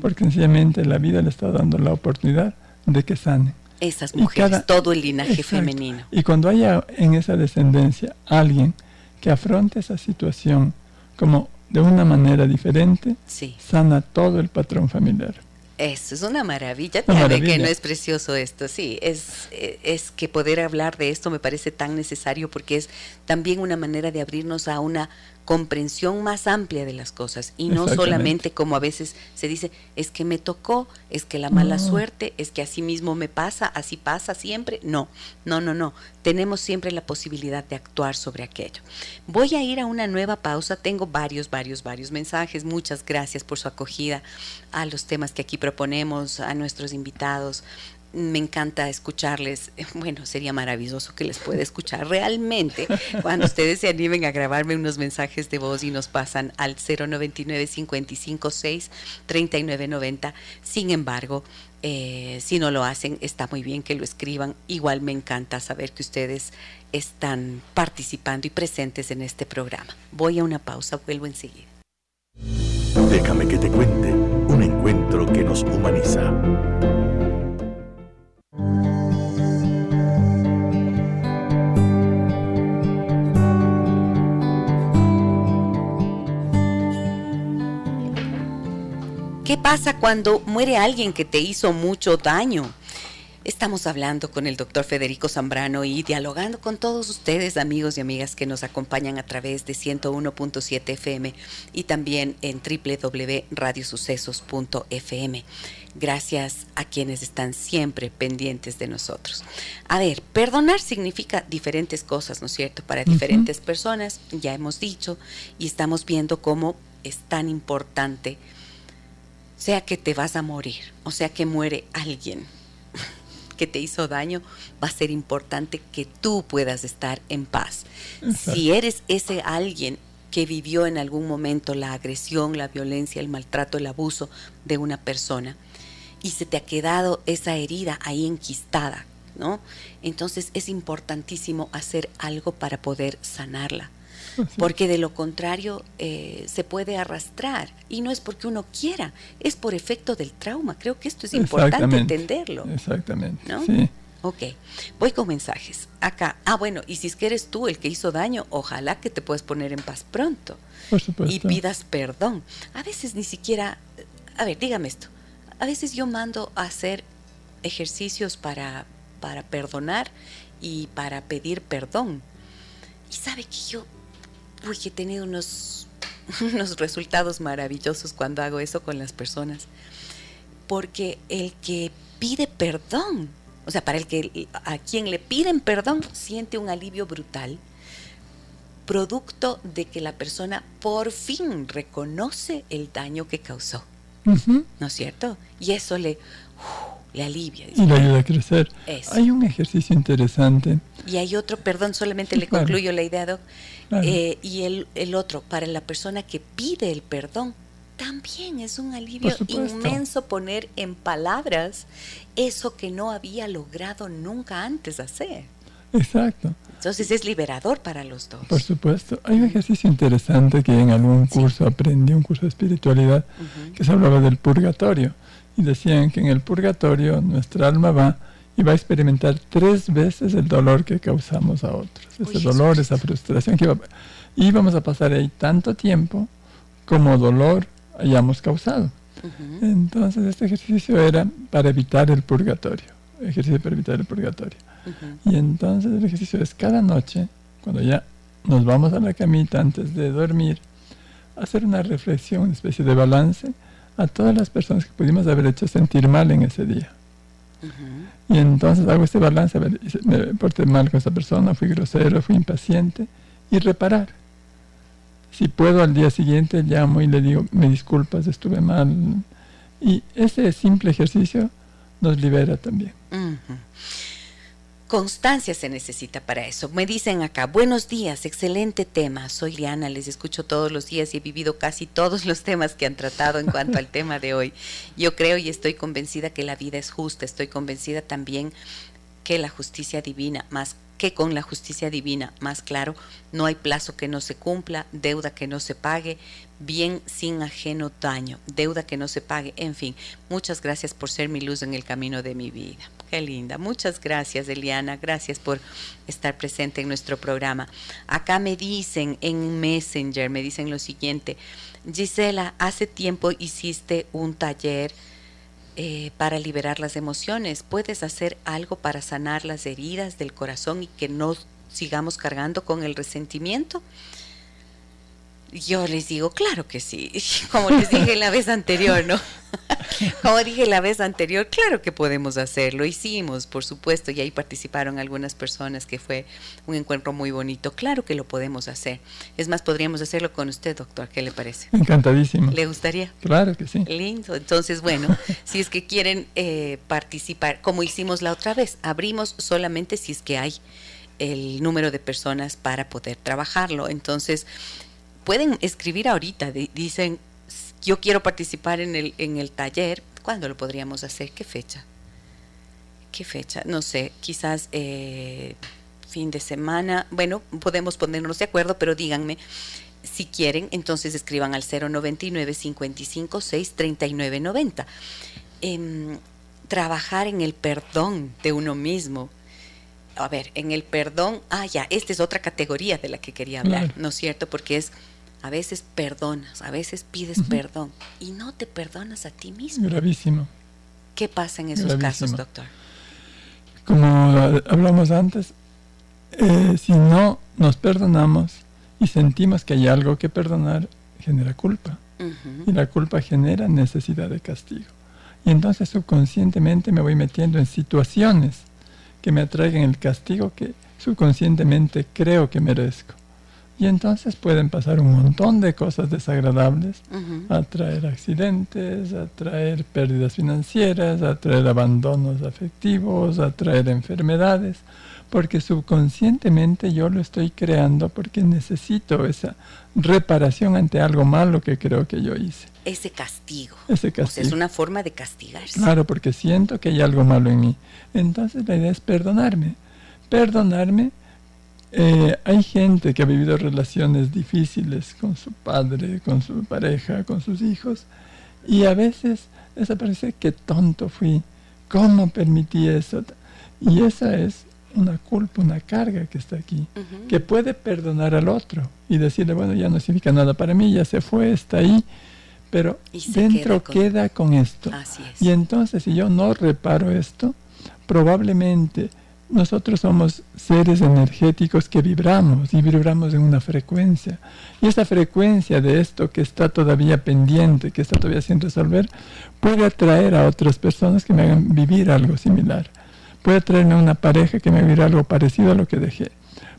Porque sencillamente la vida le está dando la oportunidad de que sane. Esas mujeres, todo el linaje femenino. Y cuando haya en esa descendencia alguien que afronte esa situación como de una manera diferente, sana todo el patrón familiar. Eso es una maravilla. Una que no es precioso esto. Sí, es, es que poder hablar de esto me parece tan necesario porque es también una manera de abrirnos a una comprensión más amplia de las cosas y no solamente como a veces se dice, es que me tocó, es que la mala suerte, es que así mismo me pasa, así pasa siempre. No, no, no, no. Tenemos siempre la posibilidad de actuar sobre aquello. Voy a ir a una nueva pausa. Tengo varios, varios, varios mensajes. Muchas gracias por su acogida a los temas que aquí proponemos, a nuestros invitados me encanta escucharles. Bueno, sería maravilloso que les pueda escuchar realmente cuando ustedes se animen a grabarme unos mensajes de voz y nos pasan al 099 556 3990. Sin embargo, eh, si no lo hacen, está muy bien que lo escriban. Igual me encanta saber que ustedes están participando y presentes en este programa. Voy a una pausa, vuelvo enseguida. Déjame que te cuente un encuentro que nos humaniza. ¿Qué pasa cuando muere alguien que te hizo mucho daño? Estamos hablando con el doctor Federico Zambrano y dialogando con todos ustedes, amigos y amigas que nos acompañan a través de 101.7 FM y también en www.radiosucesos.fm. Gracias a quienes están siempre pendientes de nosotros. A ver, perdonar significa diferentes cosas, ¿no es cierto? Para diferentes personas, ya hemos dicho, y estamos viendo cómo es tan importante sea que te vas a morir, o sea que muere alguien que te hizo daño, va a ser importante que tú puedas estar en paz. Si eres ese alguien que vivió en algún momento la agresión, la violencia, el maltrato, el abuso de una persona y se te ha quedado esa herida ahí enquistada, ¿no? Entonces es importantísimo hacer algo para poder sanarla porque de lo contrario eh, se puede arrastrar y no es porque uno quiera, es por efecto del trauma. Creo que esto es importante entenderlo. Exactamente. ¿no? Ok, voy con mensajes. Acá, ah, bueno, y si es que eres tú el que hizo daño, ojalá que te puedas poner en paz pronto. Por supuesto. Y pidas perdón. A veces ni siquiera, a ver, dígame esto. A veces yo mando a hacer ejercicios para, para perdonar y para pedir perdón. Y sabe que yo, uy, he tenido unos, unos resultados maravillosos cuando hago eso con las personas. Porque el que pide perdón, o sea, para el que a quien le piden perdón siente un alivio brutal, producto de que la persona por fin reconoce el daño que causó. ¿No es cierto? Y eso le, le alivia. y le ayuda a crecer. Hay un ejercicio interesante. Y hay otro, perdón, solamente le concluyo la idea, Doc. Eh, y el, el otro, para la persona que pide el perdón, también es un alivio inmenso poner en palabras eso que no había logrado nunca antes hacer. Exacto. Entonces es liberador para los dos. Por supuesto. Hay un ejercicio interesante que en algún curso aprendí, un curso de espiritualidad, que se hablaba del purgatorio. Y decían que en el purgatorio nuestra alma va y va a experimentar tres veces el dolor que causamos a otros. Ese dolor, esa frustración que Y vamos a pasar ahí tanto tiempo como dolor hayamos causado. Entonces este ejercicio era para evitar el purgatorio, ejercicio para evitar el purgatorio. Y entonces el ejercicio es cada noche, cuando ya nos vamos a la camita antes de dormir, hacer una reflexión, una especie de balance a todas las personas que pudimos haber hecho sentir mal en ese día. Y entonces hago este balance, a ver, me porté mal con esa persona, fui grosero, fui impaciente, y reparar si puedo al día siguiente llamo y le digo, me disculpas, estuve mal. Y ese simple ejercicio nos libera también. Constancia se necesita para eso. Me dicen acá, buenos días, excelente tema. Soy Liana, les escucho todos los días y he vivido casi todos los temas que han tratado en cuanto al tema de hoy. Yo creo y estoy convencida que la vida es justa. Estoy convencida también que la justicia divina, más que con la justicia divina, más claro, no hay plazo que no se cumpla, deuda que no se pague, bien sin ajeno daño, deuda que no se pague, en fin, muchas gracias por ser mi luz en el camino de mi vida. Qué linda, muchas gracias Eliana, gracias por estar presente en nuestro programa. Acá me dicen en Messenger, me dicen lo siguiente, Gisela, hace tiempo hiciste un taller eh, para liberar las emociones. Puedes hacer algo para sanar las heridas del corazón y que no sigamos cargando con el resentimiento. Yo les digo, claro que sí, como les dije la vez anterior, ¿no? Como dije la vez anterior, claro que podemos hacerlo, hicimos, por supuesto, y ahí participaron algunas personas que fue un encuentro muy bonito, claro que lo podemos hacer. Es más, podríamos hacerlo con usted, doctor, ¿qué le parece? Encantadísimo. ¿Le gustaría? Claro que sí. Lindo, entonces, bueno, si es que quieren eh, participar, como hicimos la otra vez, abrimos solamente si es que hay el número de personas para poder trabajarlo. Entonces, pueden escribir ahorita, dicen, yo quiero participar en el, en el taller, ¿cuándo lo podríamos hacer? ¿Qué fecha? ¿Qué fecha? No sé, quizás eh, fin de semana. Bueno, podemos ponernos de acuerdo, pero díganme si quieren, entonces escriban al 099 55 6 39 90. trabajar en el perdón de uno mismo. A ver, en el perdón, ah, ya, esta es otra categoría de la que quería hablar, ¿no es cierto? Porque es a veces perdonas, a veces pides perdón y no te perdonas a ti mismo. Gravísimo. ¿Qué pasa en esos casos, doctor? Como hablamos antes, eh, si no nos perdonamos y sentimos que hay algo que perdonar, genera culpa. Y la culpa genera necesidad de castigo. Y entonces subconscientemente me voy metiendo en situaciones que me atraigan el castigo que subconscientemente creo que merezco. Y entonces pueden pasar un montón de cosas desagradables, atraer accidentes, atraer pérdidas financieras, atraer abandonos afectivos, atraer enfermedades, porque subconscientemente yo lo estoy creando porque necesito esa reparación ante algo malo que creo que yo hice. Ese castigo. Ese castigo. es una forma de castigarse. Claro, porque siento que hay algo malo en mí. Entonces la idea es perdonarme. Perdonarme eh, hay gente que ha vivido relaciones difíciles con su padre, con su pareja, con sus hijos, y a veces les parece que tonto fui, ¿cómo permití eso? Y esa es una culpa, una carga que está aquí, que puede perdonar al otro y decirle, bueno, ya no significa nada para mí, ya se fue, está ahí, pero dentro queda con, esto. Y entonces si yo no reparo esto, probablemente nosotros somos seres energéticos que vibramos y vibramos en una frecuencia. Y esa frecuencia de esto que está todavía pendiente, que está todavía sin resolver, puede atraer a otras personas que me hagan vivir algo similar. Puede atraerme a una pareja que me haga vivir algo parecido a lo que dejé.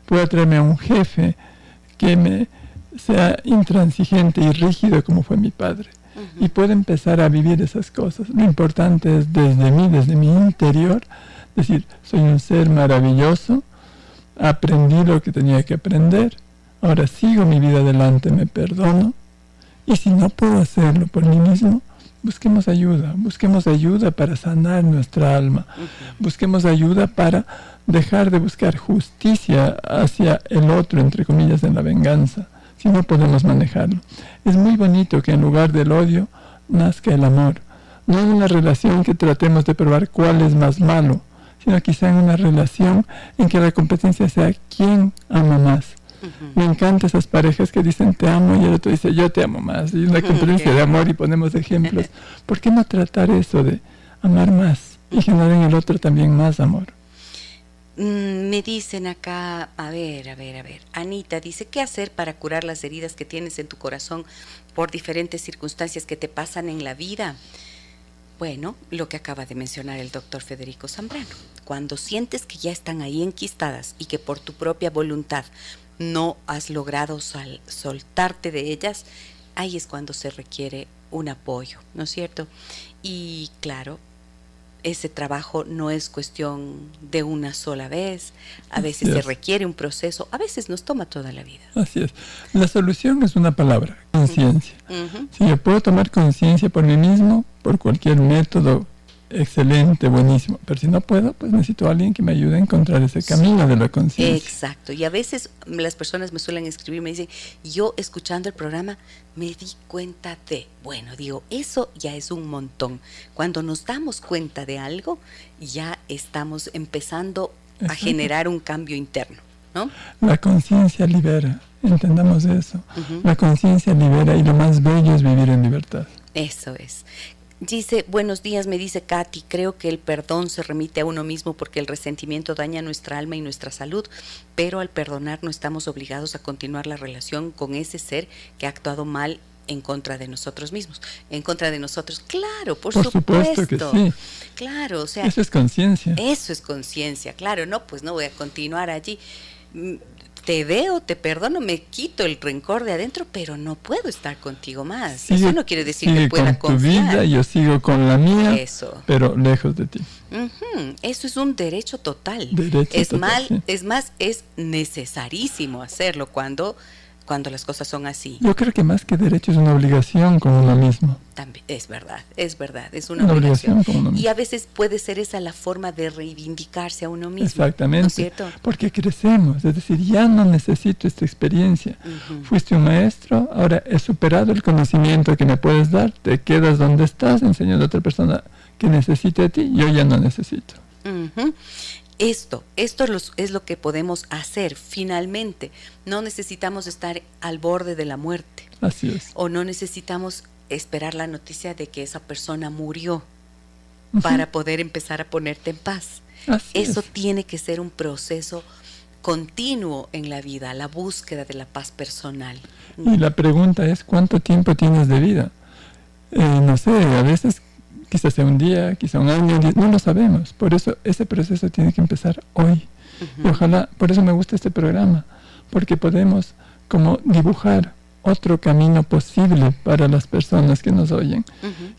Puede atraerme a un jefe que me sea intransigente y rígido como fue mi padre. Y puede empezar a vivir esas cosas. Lo importante es desde mí, desde mi interior, decir, soy un ser maravilloso, aprendí lo que tenía que aprender, ahora sigo mi vida adelante, me perdono. Y si no puedo hacerlo por mí mismo, busquemos ayuda, busquemos ayuda para sanar nuestra alma, busquemos ayuda para dejar de buscar justicia hacia el otro, entre comillas, en la venganza, si no podemos manejarlo. Es muy bonito que en lugar del odio nazca el amor, no en una relación que tratemos de probar cuál es más malo, sino quizá en una relación en que la competencia sea quién ama más. Me encantan esas parejas que dicen te amo y el otro dice yo te amo más. Y una competencia de amor y ponemos ejemplos. ¿Por qué no tratar eso de amar más y generar en el otro también más amor? Mm, me dicen acá, a ver, a ver, a ver. Anita dice, ¿qué hacer para curar las heridas que tienes en tu corazón por diferentes circunstancias que te pasan en la vida? Bueno, lo que acaba de mencionar el doctor Federico Zambrano. Cuando sientes que ya están ahí enquistadas y que por tu propia voluntad no has logrado soltarte de ellas, ahí es cuando se requiere un apoyo, ¿no es cierto? Y claro, ese trabajo no es cuestión de una sola vez, a veces se requiere un proceso, a veces nos toma toda la vida. Así es. La solución es una palabra, conciencia. Si yo puedo tomar conciencia por mí mismo, por cualquier método excelente, buenísimo. Pero si no puedo, pues necesito a alguien que me ayude a encontrar ese camino de la conciencia. Exacto. Y a veces las personas me suelen escribir, me dicen, yo escuchando el programa me di cuenta de, bueno, digo, eso ya es un montón. Cuando nos damos cuenta de algo, ya estamos empezando a generar un cambio interno. ¿no? La conciencia libera, entendamos eso. La conciencia libera y lo más bello es vivir en libertad. Eso es. Dice, buenos días, me dice Katy, creo que el perdón se remite a uno mismo porque el resentimiento daña nuestra alma y nuestra salud, pero al perdonar no estamos obligados a continuar la relación con ese ser que ha actuado mal en contra de nosotros mismos, en contra de nosotros. Claro, por, por supuesto. que sí. Claro, o sea. Eso es conciencia. Eso es conciencia, claro, no, pues no voy a continuar allí te veo, te perdono, me quito el rencor de adentro, pero no puedo estar contigo más. Eso no quiere decir que pueda con tu vida, yo sigo con la mía, Eso. pero lejos de ti. Eso es un derecho total. Derecho es mal, es más, es necesarísimo hacerlo cuando cuando las cosas son así. Yo creo que más que derecho es una obligación con uno mismo. También, es verdad, es verdad, es una, obligación. con uno mismo. Y a veces puede ser esa la forma de reivindicarse a uno mismo. Exactamente. cierto? Porque crecemos, es decir, ya no necesito esta experiencia. Fuiste un maestro, ahora he superado el conocimiento que me puedes dar, te quedas donde estás enseñando a otra persona que necesite de ti, yo ya no necesito. Esto, esto es lo que podemos hacer finalmente. No necesitamos estar al borde de la muerte. Así es. O no necesitamos esperar la noticia de que esa persona murió para poder empezar a ponerte en paz. Eso tiene que ser un proceso continuo en la vida, la búsqueda de la paz personal. Y la pregunta es, ¿cuánto tiempo tienes de vida? Eh, no sé, a veces quizás sea un día, quizá un año, no lo sabemos. Por eso ese proceso tiene que empezar hoy. Y ojalá, por eso me gusta este programa, porque podemos como dibujar otro camino posible para las personas que nos oyen.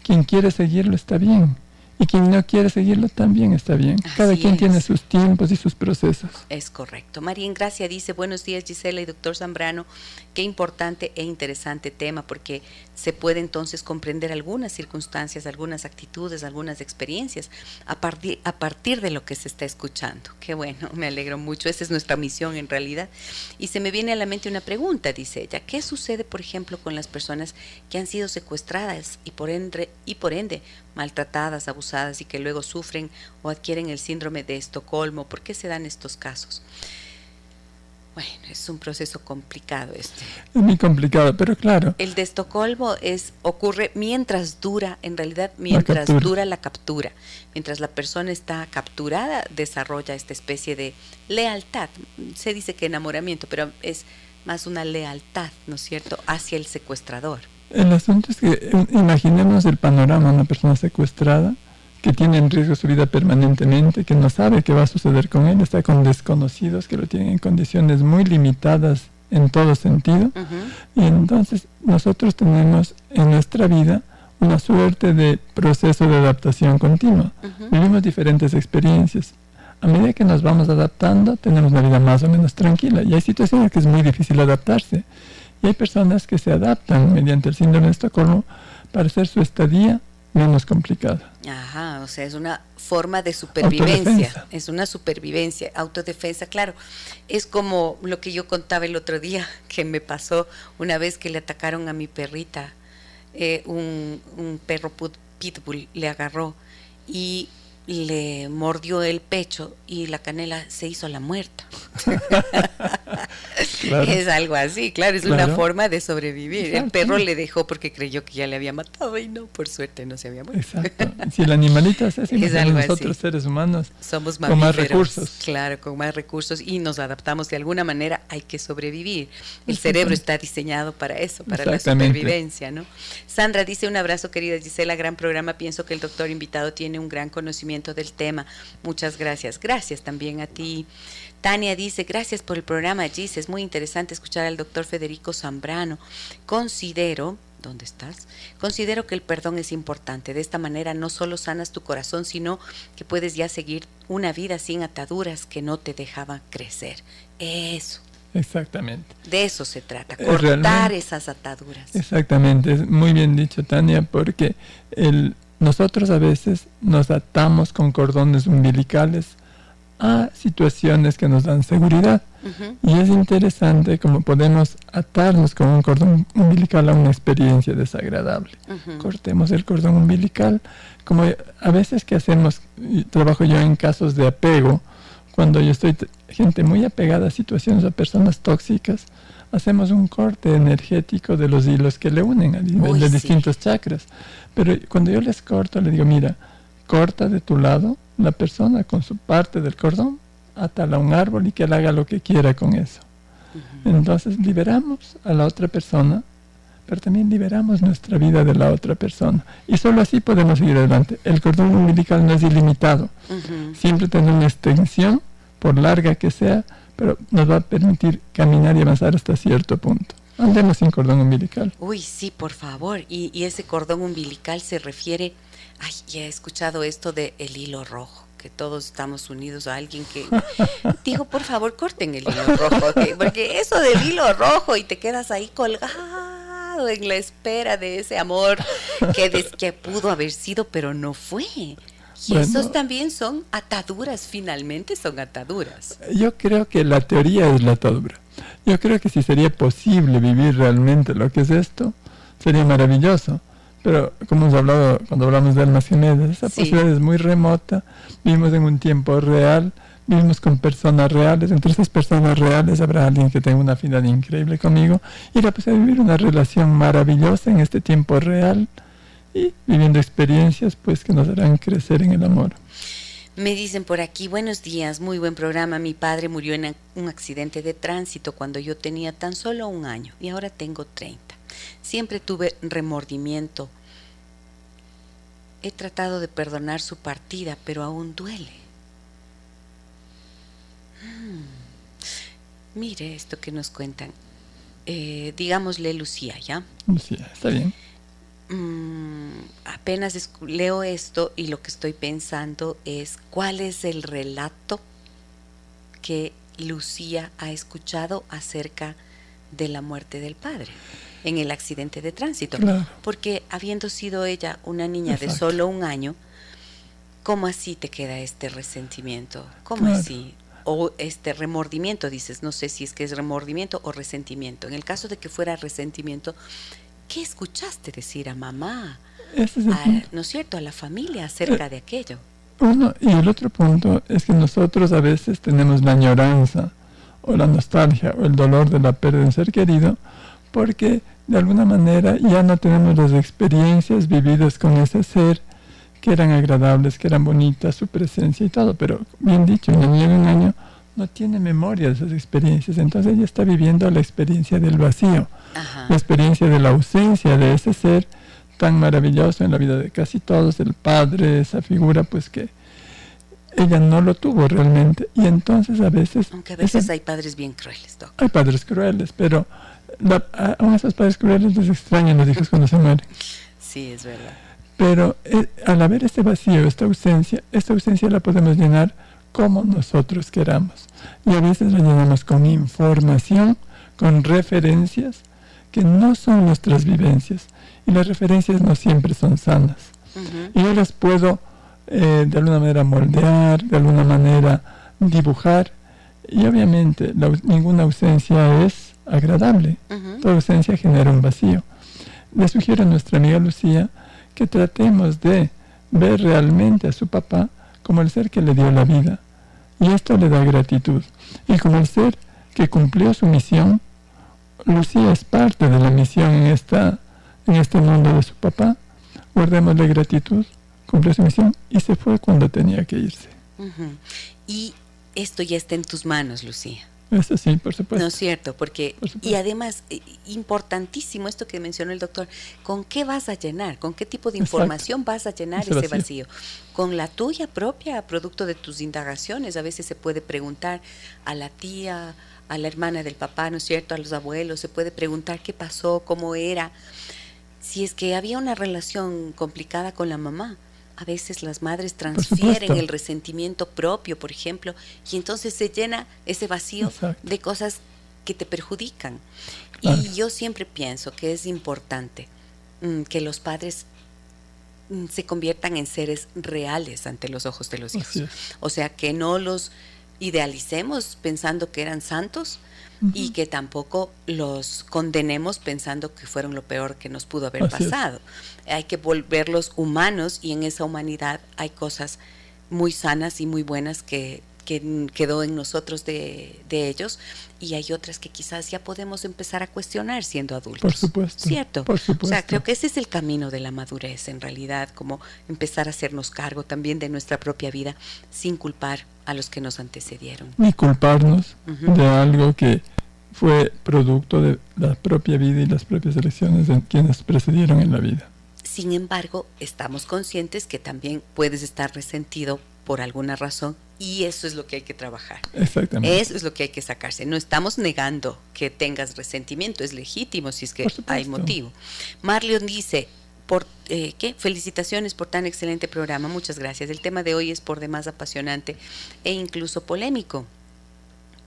Quien quiere seguirlo está bien, y quien no quiere seguirlo también está bien. Cada quien tiene sus tiempos y sus procesos. Es correcto. María Ingracia dice, buenos días Gisela y doctor Zambrano, qué importante e interesante tema porque se puede entonces comprender algunas circunstancias, algunas actitudes, algunas experiencias a partir, a partir de lo que se está escuchando. Qué bueno, me alegro mucho. Esa es nuestra misión en realidad. Y se me viene a la mente una pregunta, dice ella, ¿qué sucede por ejemplo con las personas que han sido secuestradas y por ende, y por ende maltratadas, abusadas? y que luego sufren o adquieren el síndrome de Estocolmo. ¿Por qué se dan estos casos? Bueno, es un proceso complicado este. Es muy complicado, pero claro. El de Estocolmo es ocurre mientras dura, en realidad mientras dura la captura. Mientras la persona está capturada, desarrolla esta especie de lealtad. Se dice que enamoramiento, pero es más una lealtad, ¿no es cierto?, hacia el secuestrador. El asunto es que eh, imaginemos el panorama, una persona secuestrada que tiene en riesgo su vida permanentemente, que no sabe qué va a suceder con él, está con desconocidos que lo tienen en condiciones muy limitadas en todo sentido. Y entonces nosotros tenemos en nuestra vida una suerte de proceso de adaptación continua. Vivimos diferentes experiencias. A medida que nos vamos adaptando, tenemos una vida más o menos tranquila. Y hay situaciones que es muy difícil adaptarse. Y hay personas que se adaptan mediante el síndrome de Estocolmo para hacer su estadía menos complicada. Ajá, o sea, es una forma de supervivencia, es una supervivencia, autodefensa, claro. Es como lo que yo contaba el otro día, que me pasó una vez que le atacaron a mi perrita, eh, un, un perro pitbull le agarró y le mordió el pecho y la canela se hizo la muerta. Es algo así, claro, es una forma de sobrevivir. El perro le dejó porque creyó que ya le había matado y no, por suerte no se había muerto. Exacto. Si el animalito es así, nosotros seres humanos somos con más recursos. Claro, con más recursos y nos adaptamos de alguna manera, hay que sobrevivir. El cerebro está diseñado para eso, para la supervivencia, ¿no? Sandra dice un abrazo querida Gisela, gran programa, pienso que el doctor invitado tiene un gran conocimiento del tema. Muchas gracias. Gracias también a ti. Tania dice, gracias por el programa, Gis, es muy interesante escuchar al doctor Federico Zambrano. Considero, ¿dónde estás? Considero que el perdón es importante. De esta manera no solo sanas tu corazón, sino que puedes ya seguir una vida sin ataduras que no te dejaban crecer. Eso. Exactamente. De eso se trata, cortar esas ataduras. Exactamente, es muy bien dicho, Tania, porque el, nosotros a veces nos atamos con cordones umbilicales a situaciones que nos dan seguridad. Y es interesante como podemos atarnos con un cordón umbilical a una experiencia desagradable. Cortemos el cordón umbilical, como a veces que hacemos, trabajo yo en casos de apego, cuando yo estoy gente muy apegada a situaciones o personas tóxicas, hacemos un corte energético de los hilos que le unen a nivel de distintos chakras. Pero cuando yo les corto, le digo, mira, corta de tu lado la persona con su parte del cordón, atala a un árbol y que él haga lo que quiera con eso. Entonces liberamos a la otra persona, pero también liberamos nuestra vida de la otra persona. Y solo así podemos seguir adelante. El cordón umbilical no es ilimitado. Siempre tiene una extensión, por larga que sea, pero nos va a permitir caminar y avanzar hasta cierto punto. Andemos sin cordón umbilical. Uy, sí, por favor. Y, y ese cordón umbilical se refiere ay, ya he escuchado esto de el hilo rojo, que todos estamos unidos a alguien que dijo, por favor, corten el hilo rojo, porque eso del hilo rojo y te quedas ahí colgado en la espera de ese amor que, que pudo haber sido, pero no fue. Y esos también son ataduras, finalmente son ataduras. Yo creo que la teoría es la atadura. Yo creo que si sería posible vivir realmente lo que es esto, sería maravilloso. Pero como hemos hablado cuando hablamos de almas gemelas, esa posibilidad es muy remota, vivimos en un tiempo real, vivimos con personas reales, entre esas personas reales habrá alguien que tenga una afinidad increíble conmigo y la posibilidad de vivir una relación maravillosa en este tiempo real y viviendo experiencias pues que nos harán crecer en el amor. Me dicen por aquí, buenos días, muy buen programa. Mi padre murió en un accidente de tránsito cuando yo tenía tan solo un año y ahora tengo 30. Siempre tuve remordimiento. He tratado de perdonar su partida, pero aún duele. Hmm. Mire esto que nos cuentan. Eh, digámosle Lucía, ¿ya? Lucía, está bien. Mm, apenas leo esto y lo que estoy pensando es cuál es el relato que Lucía ha escuchado acerca de la muerte del padre en el accidente de tránsito. Porque habiendo sido ella una niña de solo un año, ¿cómo así te queda este resentimiento? ¿Cómo así? O este remordimiento, dices, no sé si es que es remordimiento o resentimiento. En el caso de que fuera resentimiento, ¿qué escuchaste decir a mamá? ¿no es cierto?, a la familia acerca de aquello. Uno, y el otro punto es que nosotros a veces tenemos la añoranza o la nostalgia o el dolor de la pérdida de un ser querido porque de alguna manera ya no tenemos las experiencias vividas con ese ser que eran agradables, que eran bonitas, su presencia y todo, pero bien dicho, un niño de un año no tiene memoria de esas experiencias, entonces ella está viviendo la experiencia del vacío, la experiencia de la ausencia de ese ser tan maravilloso en la vida de casi todos, el padre, esa figura, pues que ella no lo tuvo realmente. Y entonces a veces... Aunque a veces hay padres bien crueles, doctor. Hay padres crueles, pero a, esos padres crueles les extrañan los hijos cuando se mueren. Sí, es verdad. Pero eh, al haber este vacío, esta ausencia, esta ausencia la podemos llenar como nosotros queramos. Y a veces la llenamos con información, con referencias que no son nuestras vivencias. Y las referencias no siempre son sanas. Y yo las puedo eh, de alguna manera moldear, de alguna manera dibujar. Y obviamente ninguna ausencia es agradable. Toda ausencia genera un vacío. Le sugiero a nuestra amiga Lucía que tratemos de ver realmente a su papá como el ser que le dio la vida. Y esto le da gratitud. Y como el ser que cumplió su misión, Lucía es parte de la misión en, esta, en este mundo de su papá. Guardémosle gratitud, cumplió su misión y se fue cuando tenía que irse. Y esto ya está en tus manos, Lucía. Eso sí, por supuesto. No es cierto, porque, y además, importantísimo esto que mencionó el doctor, ¿con qué vas a llenar? ¿Con qué tipo de información vas a llenar ese, vacío? Con la tuya propia, producto de tus indagaciones. A veces se puede preguntar a la tía, a la hermana del papá, ¿no es cierto? A los abuelos, se puede preguntar qué pasó, cómo era. Si es que había una relación complicada con la mamá a veces las madres transfieren el resentimiento propio, por ejemplo, y entonces se llena ese vacío de cosas que te perjudican. Y yo siempre pienso que es importante mm, que los padres mm, se conviertan en seres reales ante los ojos de los hijos. O sea, que no los idealicemos pensando que eran santos, y que tampoco los condenemos pensando que fueron lo peor que nos pudo haber pasado. Hay que volverlos humanos y en esa humanidad hay cosas muy sanas y muy buenas que, quedó en nosotros de, ellos y hay otras que quizás ya podemos empezar a cuestionar siendo adultos. Por supuesto. ¿Cierto? Por supuesto. O sea, creo que ese es el camino de la madurez en realidad, como empezar a hacernos cargo también de nuestra propia vida sin culpar a los que nos antecedieron. Ni culparnos de algo que fue producto de la propia vida y las propias elecciones de quienes precedieron en la vida. Sin embargo, estamos conscientes que también puedes estar resentido por alguna razón y eso es lo que hay que trabajar. Exactamente. Eso es lo que hay que sacarse. No estamos negando que tengas resentimiento, es legítimo si es que hay motivo. Marleon dice, por, eh, ¿qué? Felicitaciones por tan excelente programa, muchas gracias. El tema de hoy es por demás apasionante e incluso polémico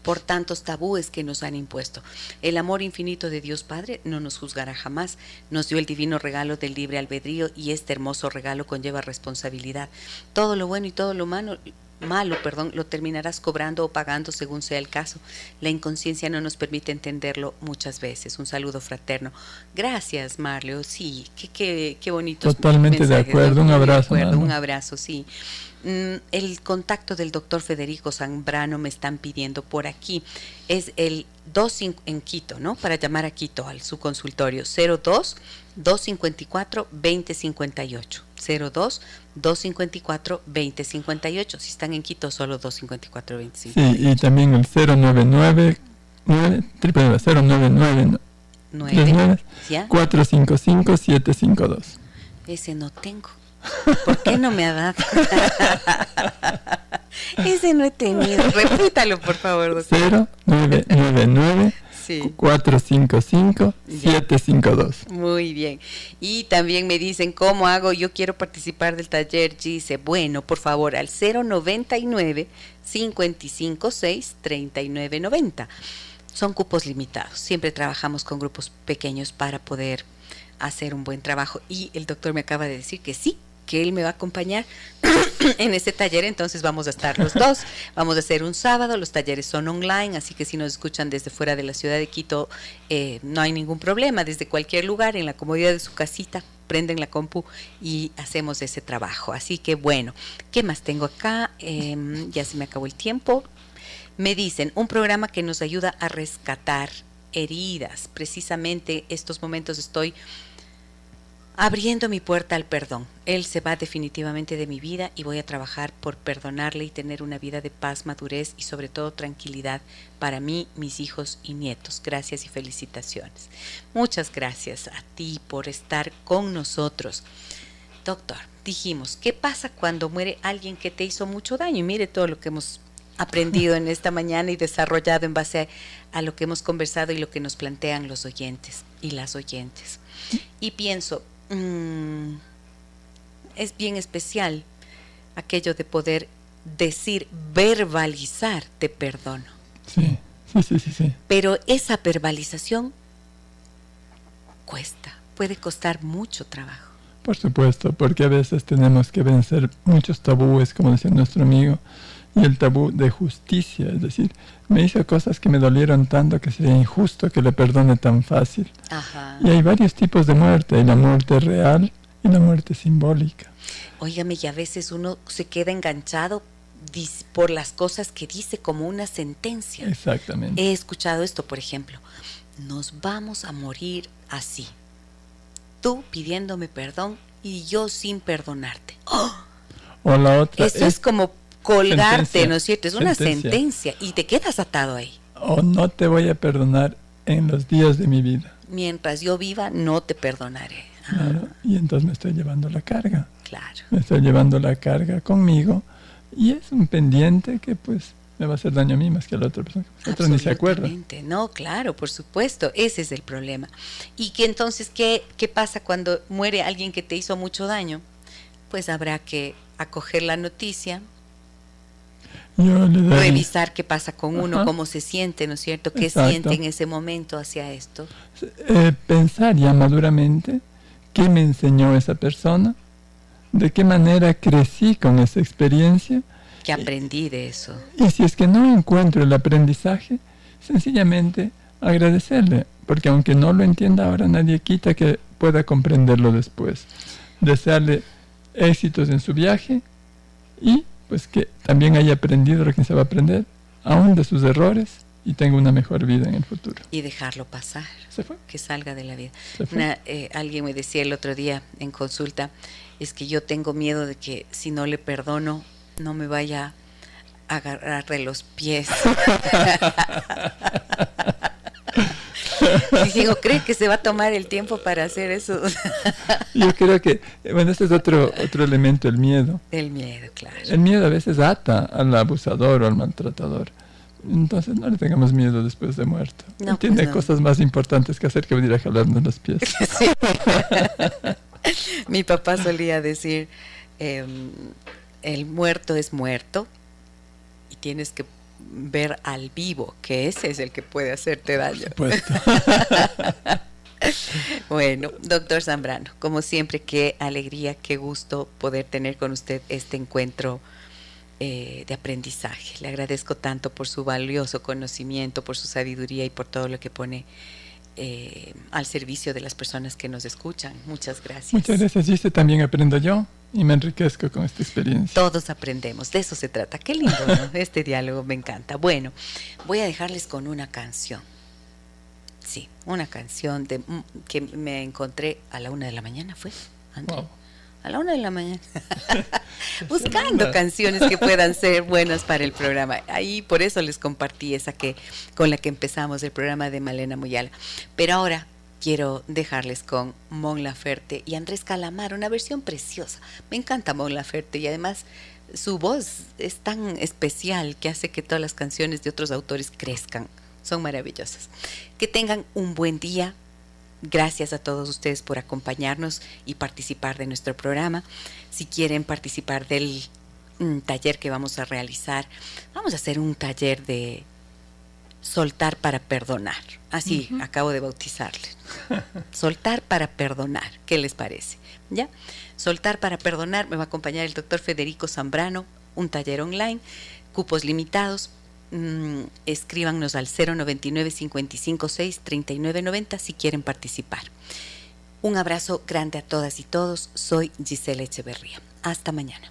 por tantos tabúes que nos han impuesto. El amor infinito de Dios Padre no nos juzgará jamás. Nos dio el divino regalo del libre albedrío y este hermoso regalo conlleva responsabilidad. Todo lo bueno y todo lo malo, malo, perdón, lo terminarás cobrando o pagando según sea el caso. La inconsciencia no nos permite entenderlo muchas veces. Un saludo fraterno. Gracias, Marleo. Sí, qué, qué, qué bonito. Totalmente de acuerdo. Un abrazo. un abrazo, sí. Mm, el contacto del doctor Federico Zambrano me están pidiendo por aquí. Es el 2 en Quito, ¿no? Para llamar a Quito al su consultorio 02 254 2058. 02 254 2058. Si están en Quito, solo 254 2058. Sí, y también el 099 099 455 752. Ese no tengo. ¿Por qué no me ha dado? Ese no he tenido. Repítalo, por favor, doctor. 0999 455 752. Muy bien. Y también me dicen, ¿cómo hago? Yo quiero participar del taller. Dice, bueno, por favor, al 099 556 3990. Son cupos limitados. Siempre trabajamos con grupos pequeños para poder hacer un buen trabajo. Y el doctor me acaba de decir que sí, que él me va a acompañar en este taller, entonces vamos a estar los dos. Vamos a hacer un sábado, los talleres son online, así que si nos escuchan desde fuera de la ciudad de Quito, eh, no hay ningún problema, desde cualquier lugar, en la comodidad de su casita, prenden la compu y hacemos ese trabajo. Así que bueno, ¿qué más tengo acá? Em, ya se me acabó el tiempo. Me dicen, un programa que nos ayuda a rescatar heridas. Precisamente estos momentos estoy abriendo mi puerta al perdón. Él se va definitivamente de mi vida y voy a trabajar por perdonarle y tener una vida de paz, madurez y sobre todo tranquilidad para mí, mis hijos y nietos. Gracias y felicitaciones. Muchas gracias a ti por estar con nosotros. Doctor, dijimos, ¿qué pasa cuando muere alguien que te hizo mucho daño? Y mire todo lo que hemos aprendido en esta mañana y desarrollado en base a, lo que hemos conversado y lo que nos plantean los oyentes y las oyentes. Y pienso, Mm, es bien especial aquello de poder decir, verbalizar, te perdono. Sí, sí, sí, sí, Pero esa verbalización cuesta, puede costar mucho trabajo. Por supuesto, porque a veces tenemos que vencer muchos tabúes, como decía nuestro amigo, y el tabú de justicia, es decir, me hizo cosas que me dolieron tanto que sería injusto que le perdone tan fácil. Y hay varios tipos de muerte, hay la muerte real y la muerte simbólica. Óigame, y a veces uno se queda enganchado por las cosas que dice como una sentencia. Exactamente. He escuchado esto, por ejemplo, nos vamos a morir así. Tú pidiéndome perdón y yo sin perdonarte. O la otra. Eso es como colgarte, ¿no es cierto? Es una sentencia. y te quedas atado ahí. O no te voy a perdonar en los días de mi vida. Mientras yo viva, no te perdonaré. Claro, y entonces me estoy llevando la carga. Claro. Me estoy llevando la carga conmigo y es un pendiente que pues me va a hacer daño a mí más que a la otra persona. Otra ni se acuerda. No, claro, por supuesto, ese es el problema. Y que entonces, ¿qué, ¿qué pasa cuando muere alguien que te hizo mucho daño? Pues habrá que acoger la noticia, revisar qué pasa con uno, cómo se siente, ¿no es cierto? ¿Qué siente en ese momento hacia esto? Eh, pensar ya maduramente qué me enseñó esa persona, de qué manera crecí con esa experiencia. ¿Qué aprendí de eso? Y si es que no encuentro el aprendizaje, sencillamente agradecerle, porque aunque no lo entienda ahora, nadie quita que pueda comprenderlo después. Desearle éxitos en su viaje y pues que también haya aprendido lo que se va a aprender, aún de sus errores, y tenga una mejor vida en el futuro. Y dejarlo pasar. ¿Se fue? Que salga de la vida. Eh, alguien me decía el otro día en consulta, es que yo tengo miedo de que si no le perdono, no me vaya a agarrarle los pies. Y digo, ¿cree que se va a tomar el tiempo para hacer eso? Yo creo que, bueno, este es otro, otro elemento, el miedo. El miedo, claro. El miedo a veces ata al abusador o al maltratador. Entonces no le tengamos miedo después de muerto. No, tiene pues cosas más importantes que hacer que venir a jalarnos los pies. Mi papá solía decir, em, el muerto es muerto y tienes que ver al vivo, que ese es el que puede hacerte daño. bueno, doctor Zambrano, como siempre, qué alegría, qué gusto poder tener con usted este encuentro eh, de aprendizaje. Le agradezco tanto por su valioso conocimiento, por su sabiduría y por todo lo que pone eh, al servicio de las personas que nos escuchan. Muchas gracias. Muchas gracias. Y este también aprendo yo y me enriquezco con esta experiencia. Todos aprendemos, de eso se trata. Qué lindo, este diálogo me encanta. Bueno, voy a dejarles con una canción. Sí, una canción de, mm, que me encontré a la una de la mañana, ¿fue? A la una de la mañana. Buscando canciones que puedan ser buenas para el programa. Ahí por eso les compartí esa que con la que empezamos el programa de Malena Muyala. Pero ahora quiero dejarles con Mon Laferte y Andrés Calamar, una versión preciosa. Me encanta Mon Laferte y además su voz es tan especial que hace que todas las canciones de otros autores crezcan. Son maravillosas. Que tengan un buen día. Gracias a todos ustedes por acompañarnos y participar de nuestro programa. Si quieren participar del mm, taller que vamos a realizar, vamos a hacer un taller de soltar para perdonar. Así acabo de bautizarle. soltar para perdonar. ¿Qué les parece? ¿Ya? Soltar para perdonar. Me va a acompañar el doctor Federico Zambrano, un taller online, cupos limitados. Mm, escríbanos al 099 556 3990 si quieren participar. Un abrazo grande a todas y todos. Soy Gisela Echeverría. Hasta mañana.